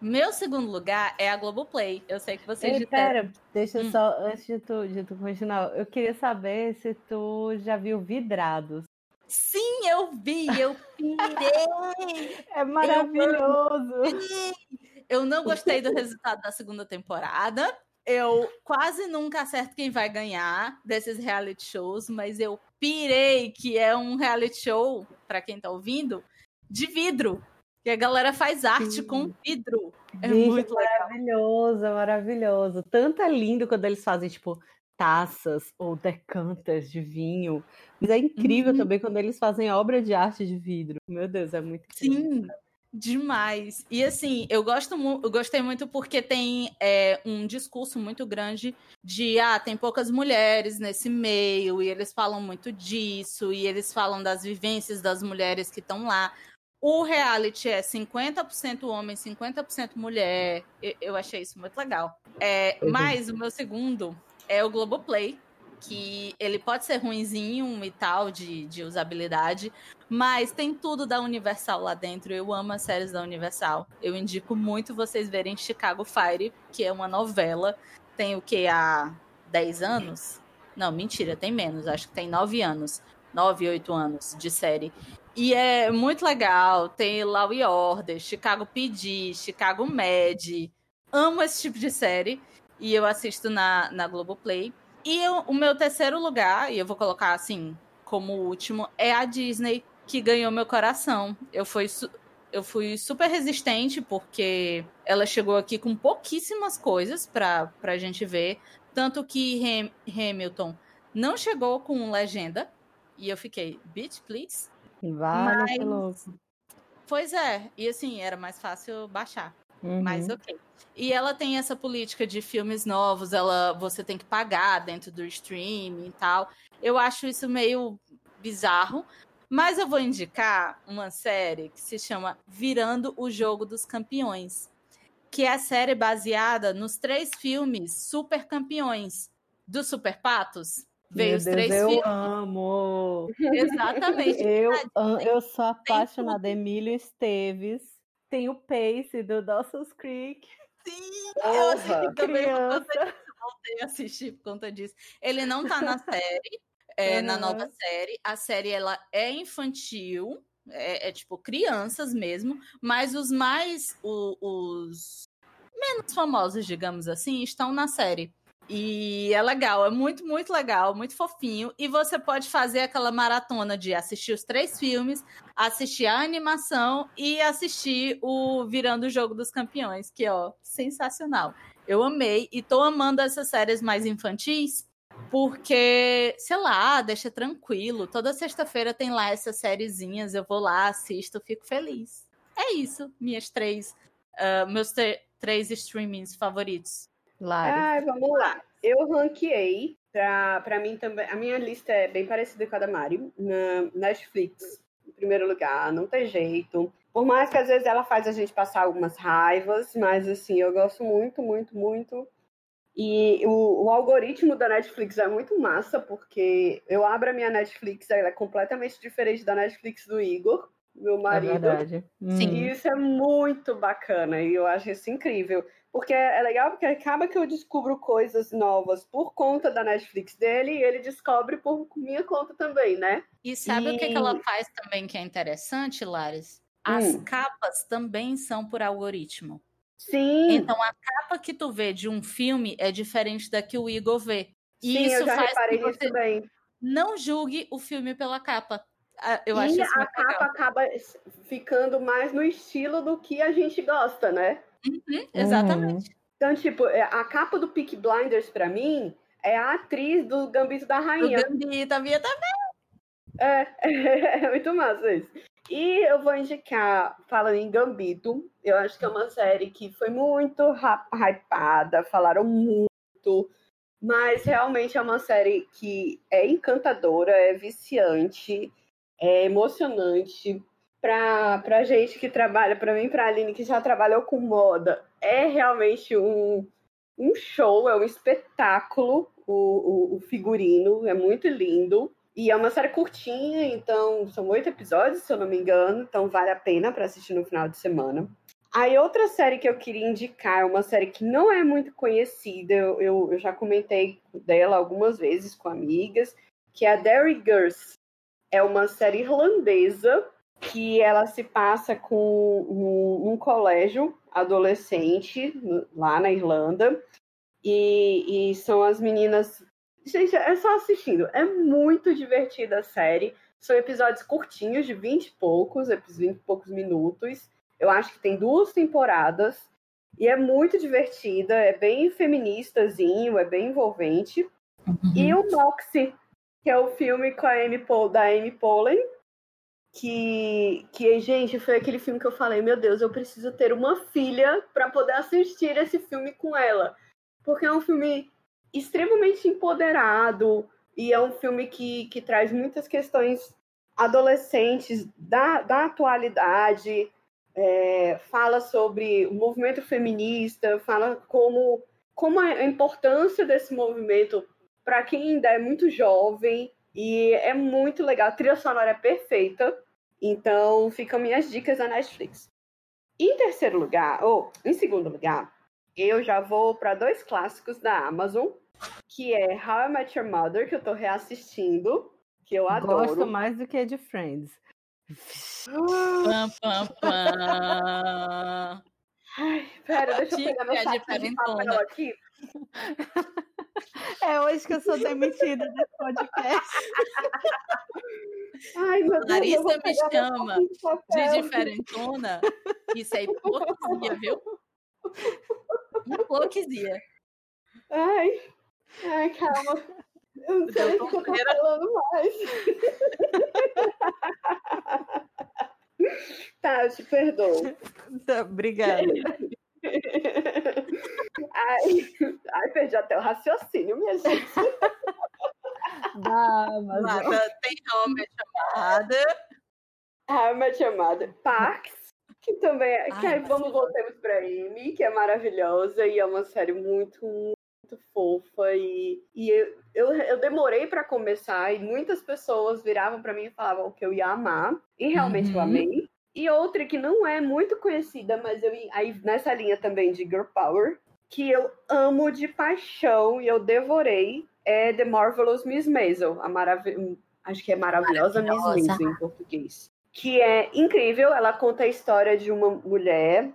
Meu segundo lugar é a Globoplay. Eu sei que vocês Ei, Pera, deixa hum. só, antes de tu, de tu continuar, eu queria saber se tu já viu Vidrados. Sim, eu vi, eu pirei. É maravilhoso. Eu, eu não gostei do resultado da segunda temporada. Eu quase nunca acerto quem vai ganhar desses reality shows, mas eu pirei que é um reality show, para quem tá ouvindo, de vidro. Que a galera faz arte Sim. com vidro. É Gente, muito legal. Maravilhoso, maravilhoso. Tanto é lindo quando eles fazem, tipo, taças ou decantas de vinho. Mas é incrível uhum. também quando eles fazem obra de arte de vidro. Meu Deus, é muito. Sim. Demais. E assim, eu gosto eu gostei muito porque tem é, um discurso muito grande de ah, tem poucas mulheres nesse meio, e eles falam muito disso, e eles falam das vivências das mulheres que estão lá. O reality é 50% homem, 50% mulher. Eu, eu achei isso muito legal. É. Mas o meu segundo é o Globoplay, que ele pode ser ruinzinho e tal, de, de usabilidade, mas tem tudo da Universal lá dentro. Eu amo as séries da Universal. Eu indico muito vocês verem Chicago Fire, que é uma novela. Tem o que? Há 10 anos? Não, mentira, tem menos. Acho que tem 9 anos. 9, 8 anos de série. E é muito legal. Tem Law e Order, Chicago PD, Chicago Med. Amo esse tipo de série e eu assisto na, na Globoplay. E eu, o meu terceiro lugar, e eu vou colocar assim como último, é a Disney, que ganhou meu coração. Eu fui, eu fui super resistente, porque ela chegou aqui com pouquíssimas coisas pra, pra gente ver. Tanto que Ham, Hamilton não chegou com legenda. E eu fiquei, bitch, please. Vale, Mas-. Pois é, e assim, era mais fácil baixar. Uhum. Mas ok. E ela tem essa política de filmes novos, ela você tem que pagar dentro do streaming e tal. Eu acho isso meio bizarro. Mas eu vou indicar uma série que se chama Virando o Jogo dos Campeões. Que é a série baseada nos três filmes Super Campeões do Super Patos. Veio Meu os Deus, três eu filmes. amo. Exatamente. Eu, eu sou apaixonada. Emílio Esteves. Tem o Pace do Dawson's Creek. Sim, eu assisti também por conta Criança. voltei a assistir por conta disso. Ele não tá na série, é, na Aham. nova série. A série ela é infantil, é, é tipo crianças mesmo, mas os mais o- os menos famosos, digamos assim, estão na série. E é legal, é muito, muito legal, muito fofinho. E você pode fazer aquela maratona de assistir os três filmes, assistir a animação e assistir o Virando o Jogo dos Campeões, que, ó, sensacional. Eu amei e tô amando essas séries mais infantis, porque, sei lá, deixa tranquilo. Toda sexta-feira tem lá essas sériezinhas, eu vou lá, assisto, fico feliz. É isso, minhas três, ah, meus três streamings favoritos. Lari. Ai, vamos lá. Eu ranqueei. Pra, pra mim também. A minha lista é bem parecida com a da Mari. Na Netflix, em primeiro lugar, não tem jeito. Por mais que às vezes ela faz a gente passar algumas raivas, mas assim, eu gosto muito, muito, muito. E o, o algoritmo da Netflix é muito massa, porque eu abro a minha Netflix, ela é completamente diferente da Netflix do Igor, meu É marido. verdade. Sim. Hum. E isso é muito bacana e eu acho isso incrível. Porque é legal porque acaba que eu descubro coisas novas por conta da Netflix dele e ele descobre por minha conta também, né? E sabe o que, E- que ela faz também que é interessante, Lares? As Hum. capas também são por algoritmo. Sim, Então a capa que tu vê de um filme é diferente da que o Igor vê. E sim, isso eu já faz reparei nisso você também. não julgue o filme pela capa. Ah, Eu e acho isso a capa legal. acaba ficando mais no estilo do que a gente gosta, né? Uhum, exatamente. Então, tipo, é, a capa do Peak Blinders, pra mim, é a atriz do Gambito da O Rainha. Gambito, a Bia tá É, é muito massa isso. E eu vou indicar, falando em Gambito, eu acho que é uma série que foi muito hypada, falaram muito, mas realmente é uma série que é encantadora, é viciante, é emocionante. Pra, pra gente que trabalha, pra mim, pra Aline, que já trabalhou com moda, é realmente um, um show, é um espetáculo o, o, o figurino, é muito lindo. E é uma série curtinha, então são oito episódios, se eu não me engano, então vale a pena para assistir no final de semana. Aí outra série que eu queria indicar é uma série que não é muito conhecida, eu, eu, eu já comentei dela algumas vezes com amigas, que é a Derry Girls. É uma série irlandesa que ela se passa com um, um colégio adolescente lá na Irlanda e, e são as meninas Gente, é só assistindo. É muito divertida a série. São episódios curtinhos, de 20 e poucos, 20 e poucos minutos. Eu acho que tem duas temporadas. E é muito divertida, é bem feministazinho, é bem envolvente. E o Moxie, que é o filme com a Amy da Amy Poehler, que, que, gente, foi aquele filme que eu falei, meu Deus, eu preciso ter uma filha para poder assistir esse filme com ela. Porque é um filme extremamente empoderado e é um filme que, que traz muitas questões adolescentes da, da atualidade, é, fala sobre o movimento feminista, fala como, como a importância desse movimento para quem ainda é muito jovem e é muito legal. A trilha sonora é perfeita, então ficam minhas dicas da Netflix. Em terceiro lugar, ou em segundo lugar, eu já vou para dois clássicos da Amazon, que é How I Met Your Mother, que eu tô reassistindo, que eu adoro. Gosto mais do que de Friends. Pam, pam, pam. Ai, pera, deixa eu pegar meu Dica de papel aqui. É hoje que eu sou demitida desse podcast. Ai, meu Deus, Larissa eu vou me chama de diferentona, isso é hipocrisia, viu? Hipocrisia. Ai, ai, calma. Eu não sei o que eu tô falando mais. Tá, eu te perdoo. Tá, obrigada. Ai, ai, perdi até o raciocínio, minha gente. Da Amazon. Amada, tem nome chamada. Your Mother. Parks, que também é. que Ai, aí vamos voltemos pra Amy, que é maravilhosa e é uma série muito, muito fofa. E, e eu, eu, eu demorei pra começar e muitas pessoas viravam pra mim e falavam que eu ia amar. E realmente eu Uhum. amei. E outra que não é muito conhecida, mas eu aí nessa linha também de Girl Power, que eu amo de paixão e eu devorei, é The Marvelous Miss Maisel, a maravilhosa. Acho que é maravilhosa Miss Maravilhosa. Maisel em português. Que é incrível, ela conta a história de uma mulher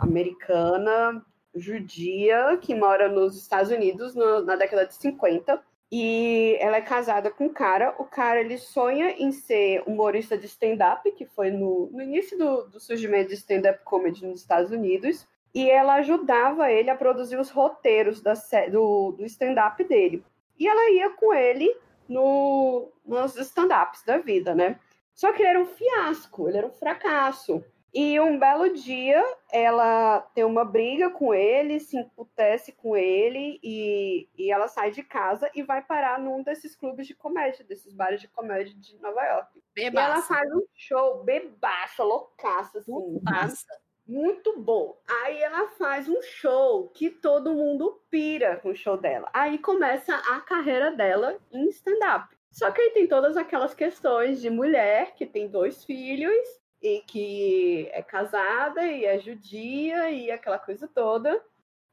americana, judia, que mora nos Estados Unidos no- na década de 50. E ela é casada com um cara. O cara ele sonha em ser humorista de stand-up, que foi no, no início do, do surgimento de stand-up comedy nos Estados Unidos. E ela ajudava ele a produzir os roteiros da, do, do stand-up dele. E ela ia com ele no, nos stand-ups da vida, né? Só que ele era um fiasco, ele era um fracasso. E um belo dia ela tem uma briga com ele, se emputece com ele e, e ela sai de casa e vai parar num desses clubes de comédia, desses bares de comédia de Nova York. E ela Bebaça. faz um show bebaça, loucaça, assim? Bebaça. Muito bom. Aí ela faz um show que todo mundo pira com o show dela. Aí começa a carreira dela em stand-up. Só que aí tem todas aquelas questões de mulher que tem dois filhos e que é casada e é judia e aquela coisa toda.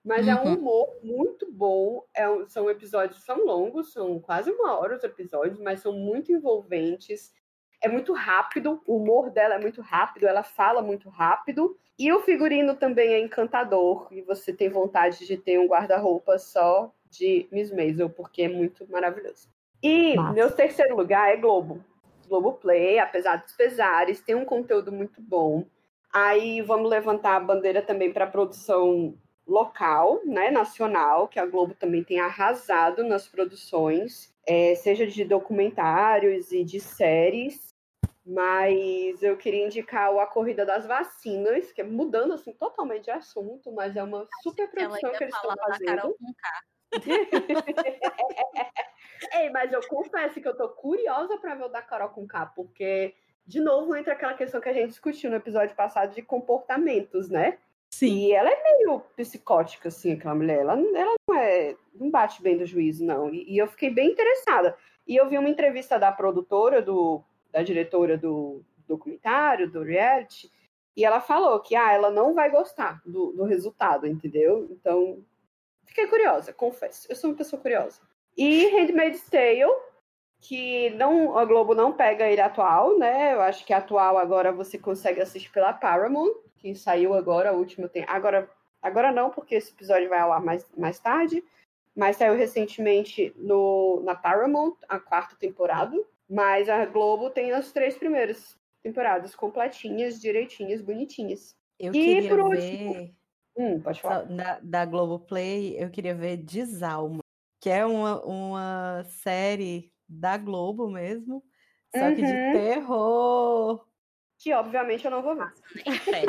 Mas é um Uhum. humor muito bom. É um- são episódios, são longos, são quase uma hora os episódios, mas são muito envolventes. É muito rápido, o humor dela é muito rápido, ela fala muito rápido. E o figurino também é encantador. E você tem vontade de ter um guarda-roupa só de Miss Maisel, porque é muito maravilhoso. E Massa. meu terceiro lugar é Globo. Globoplay, apesar dos pesares, tem um conteúdo muito bom. Aí vamos levantar a bandeira também para produção local, né, nacional, que a Globo também tem arrasado nas produções, é, seja de documentários e de séries. Mas eu queria indicar o A Corrida das Vacinas, que é mudando assim totalmente de assunto, mas é uma super produção que eles estão fazendo. Ei, mas eu confesso que eu tô curiosa pra ver o da Carol com K, porque, de novo, entra aquela questão que a gente discutiu no episódio passado de comportamentos, né? Sim. E ela é meio psicótica, assim, aquela mulher. Ela, ela não é. não bate bem do juízo, não. E, e eu fiquei bem interessada. E eu vi uma entrevista da produtora, do, da diretora do documentário, do reality, e ela falou que ah, ela não vai gostar do, do resultado, entendeu? Então, fiquei curiosa, confesso. Eu sou uma pessoa curiosa. E Handmaid's Tale, que não, a Globo não pega ele atual, né? Eu acho que atual agora você consegue assistir pela Paramount, que saiu agora, a última tem. Agora, agora não, porque esse episódio vai ao ar mais, mais tarde. Mas saiu recentemente no, na Paramount, a quarta temporada. Mas a Globo tem as três primeiras temporadas completinhas, direitinhas, bonitinhas. Eu E queria por ver Hum, pode falar. da, da Globoplay, eu queria ver Desalma, que é uma, uma série da Globo mesmo, só que de Uhum. terror. Que obviamente eu não vou ver. Fé.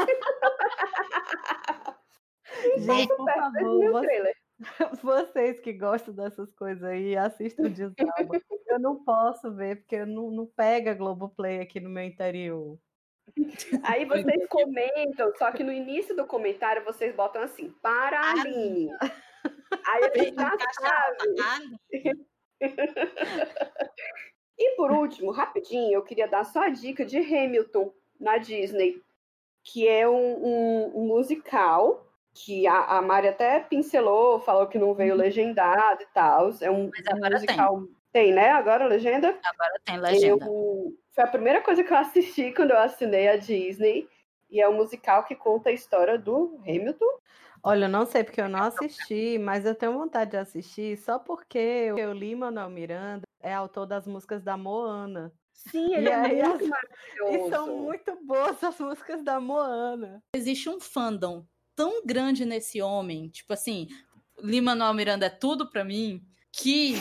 Gente, por favor, meu vo- trailer. vocês que gostam dessas coisas aí, assistam Desalma. Eu não posso ver, porque não, não pega Globoplay aqui no meu interior. Aí vocês comentam, só que no início do comentário vocês botam assim, para a Aline. Aí a gente já sabe. E por último, rapidinho, eu queria dar só a dica de Hamilton na Disney, que é um, um- um musical que a, a Mari até pincelou, falou que não veio legendado e tal. É um, Mas agora musical. Tem. Né? Agora a legenda. Agora tem legenda. Eu, foi a primeira coisa que eu assisti quando eu assinei a Disney. E é um musical que conta a história do Hamilton. Olha, eu não sei porque eu não assisti, mas eu tenho vontade de assistir só porque o Lin-Manuel Miranda é autor das músicas da Moana. Sim, ele E é muito E maravilhoso. são muito boas as músicas da Moana. Existe um fandom tão grande nesse homem, tipo assim, Lima Manuel Miranda é tudo pra mim, que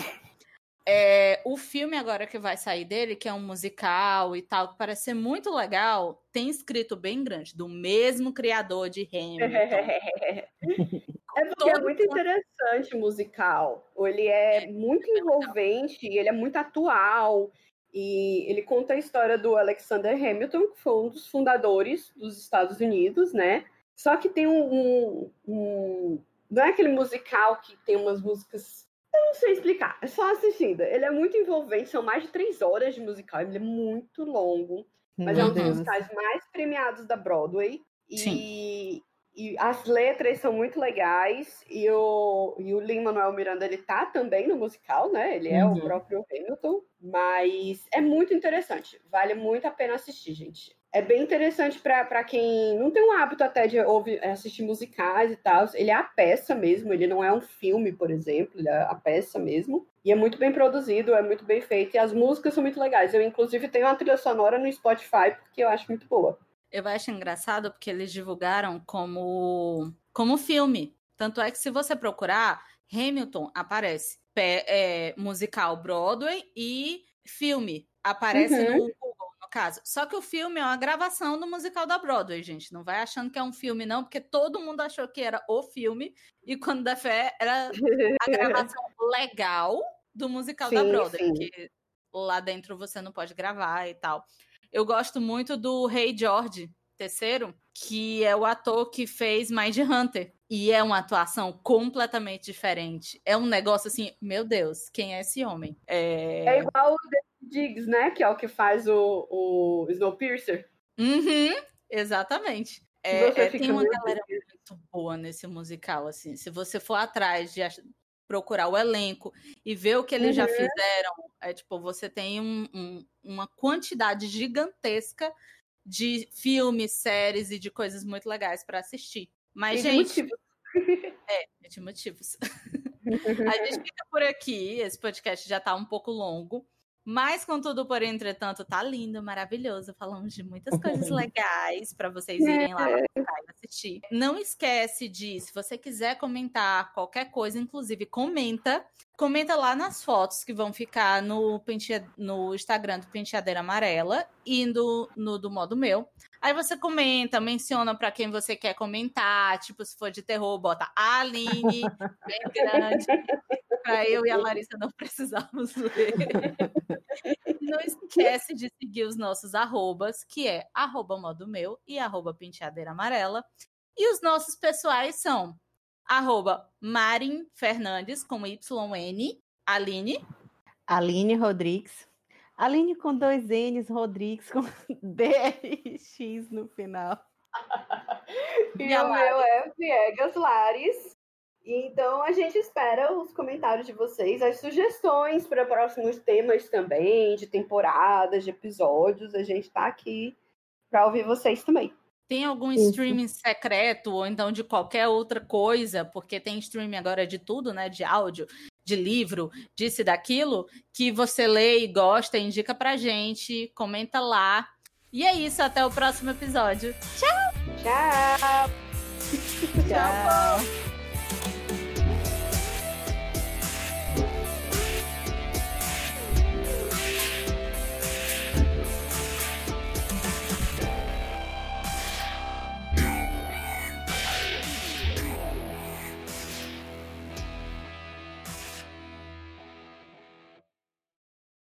É, o filme agora que vai sair dele, que é um musical e tal, que parece ser muito legal, tem escrito bem grande, do mesmo criador de Hamilton. é porque é muito interessante o musical. Ele é muito envolvente, ele é muito atual. E ele conta a história do Alexander Hamilton, que foi um dos fundadores dos Estados Unidos, né? Só que tem um, um, um não é aquele musical que tem umas músicas. Eu não sei explicar, é só assistindo. Ele é muito envolvente, são mais de três horas de musical, ele é muito longo. Mas Meu é um dos musicais mais premiados da Broadway. E, e as letras são muito legais. E o, e o Lin-Manuel Miranda, ele tá também no musical, né? Ele é uhum. o próprio Hamilton. Mas é muito interessante. Vale muito a pena assistir, gente é bem interessante para quem não tem um hábito até de ouvir, assistir musicais e tal. Ele é a peça mesmo, ele não é um filme, por exemplo, ele é a peça mesmo. E é muito bem produzido, é muito bem feito, e as músicas são muito legais. Eu, inclusive, tenho uma trilha sonora no Spotify, porque eu acho muito boa. Eu acho engraçado porque eles divulgaram como, como filme. Tanto é que se você procurar, Hamilton aparece é, musical Broadway e filme. Aparece uhum. no caso. Só que o filme é uma gravação do musical da Broadway, gente. Não vai achando que é um filme, não, porque todo mundo achou que era o filme, e quando da fé era a gravação legal do musical sim, da Broadway, sim. porque lá dentro você não pode gravar e tal. Eu gosto muito do Rei George terceiro, que é o ator que fez Mind Hunter. E é uma atuação completamente diferente. É um negócio assim, meu Deus, quem é esse homem? É, é igual o Diggs, né? Que é o que faz o, o Snowpiercer. Uhum, exatamente. É, é, tem uma galera muito boa nesse musical, assim. Se você for atrás de procurar o elenco e ver o que eles uhum. já fizeram, é tipo, você tem um, um, uma quantidade gigantesca de filmes, séries e de coisas muito legais para assistir. Mas, e gente. Motivos. É, de motivos. a gente fica por aqui. Esse podcast já tá um pouco longo. Mas, contudo, porém, entretanto, tá lindo, maravilhoso. Falamos de muitas coisas legais para vocês irem lá assistir. Não esquece de, se você quiser comentar qualquer coisa, inclusive comenta. Comenta lá nas fotos que vão ficar no, no Instagram do Penteadeira Amarela e no, no do modo meu. Aí você comenta, menciona para quem você quer comentar. Tipo, se for de terror, bota Aline, bem grande para eu e a Larissa não precisarmos ler. não esquece de seguir os nossos arrobas, que é arroba modo meu e arroba penteadeira amarela. E os nossos pessoais são arroba Marin Fernandes, com YN, Aline. Aline Rodrigues. Aline com dois N's, Rodrigues com DRX no final. e, e o meu é Viegas Lares, então a gente espera os comentários de vocês, as sugestões para próximos temas também, de temporadas, de episódios. A gente está aqui para ouvir vocês também. Tem algum streaming secreto ou então de qualquer outra coisa, porque tem streaming agora de tudo, né? De áudio, de livro, disso e daquilo, que você lê e gosta, indica pra gente, comenta lá. E é isso, até o próximo episódio. Tchau! Tchau! Tchau! Tchau.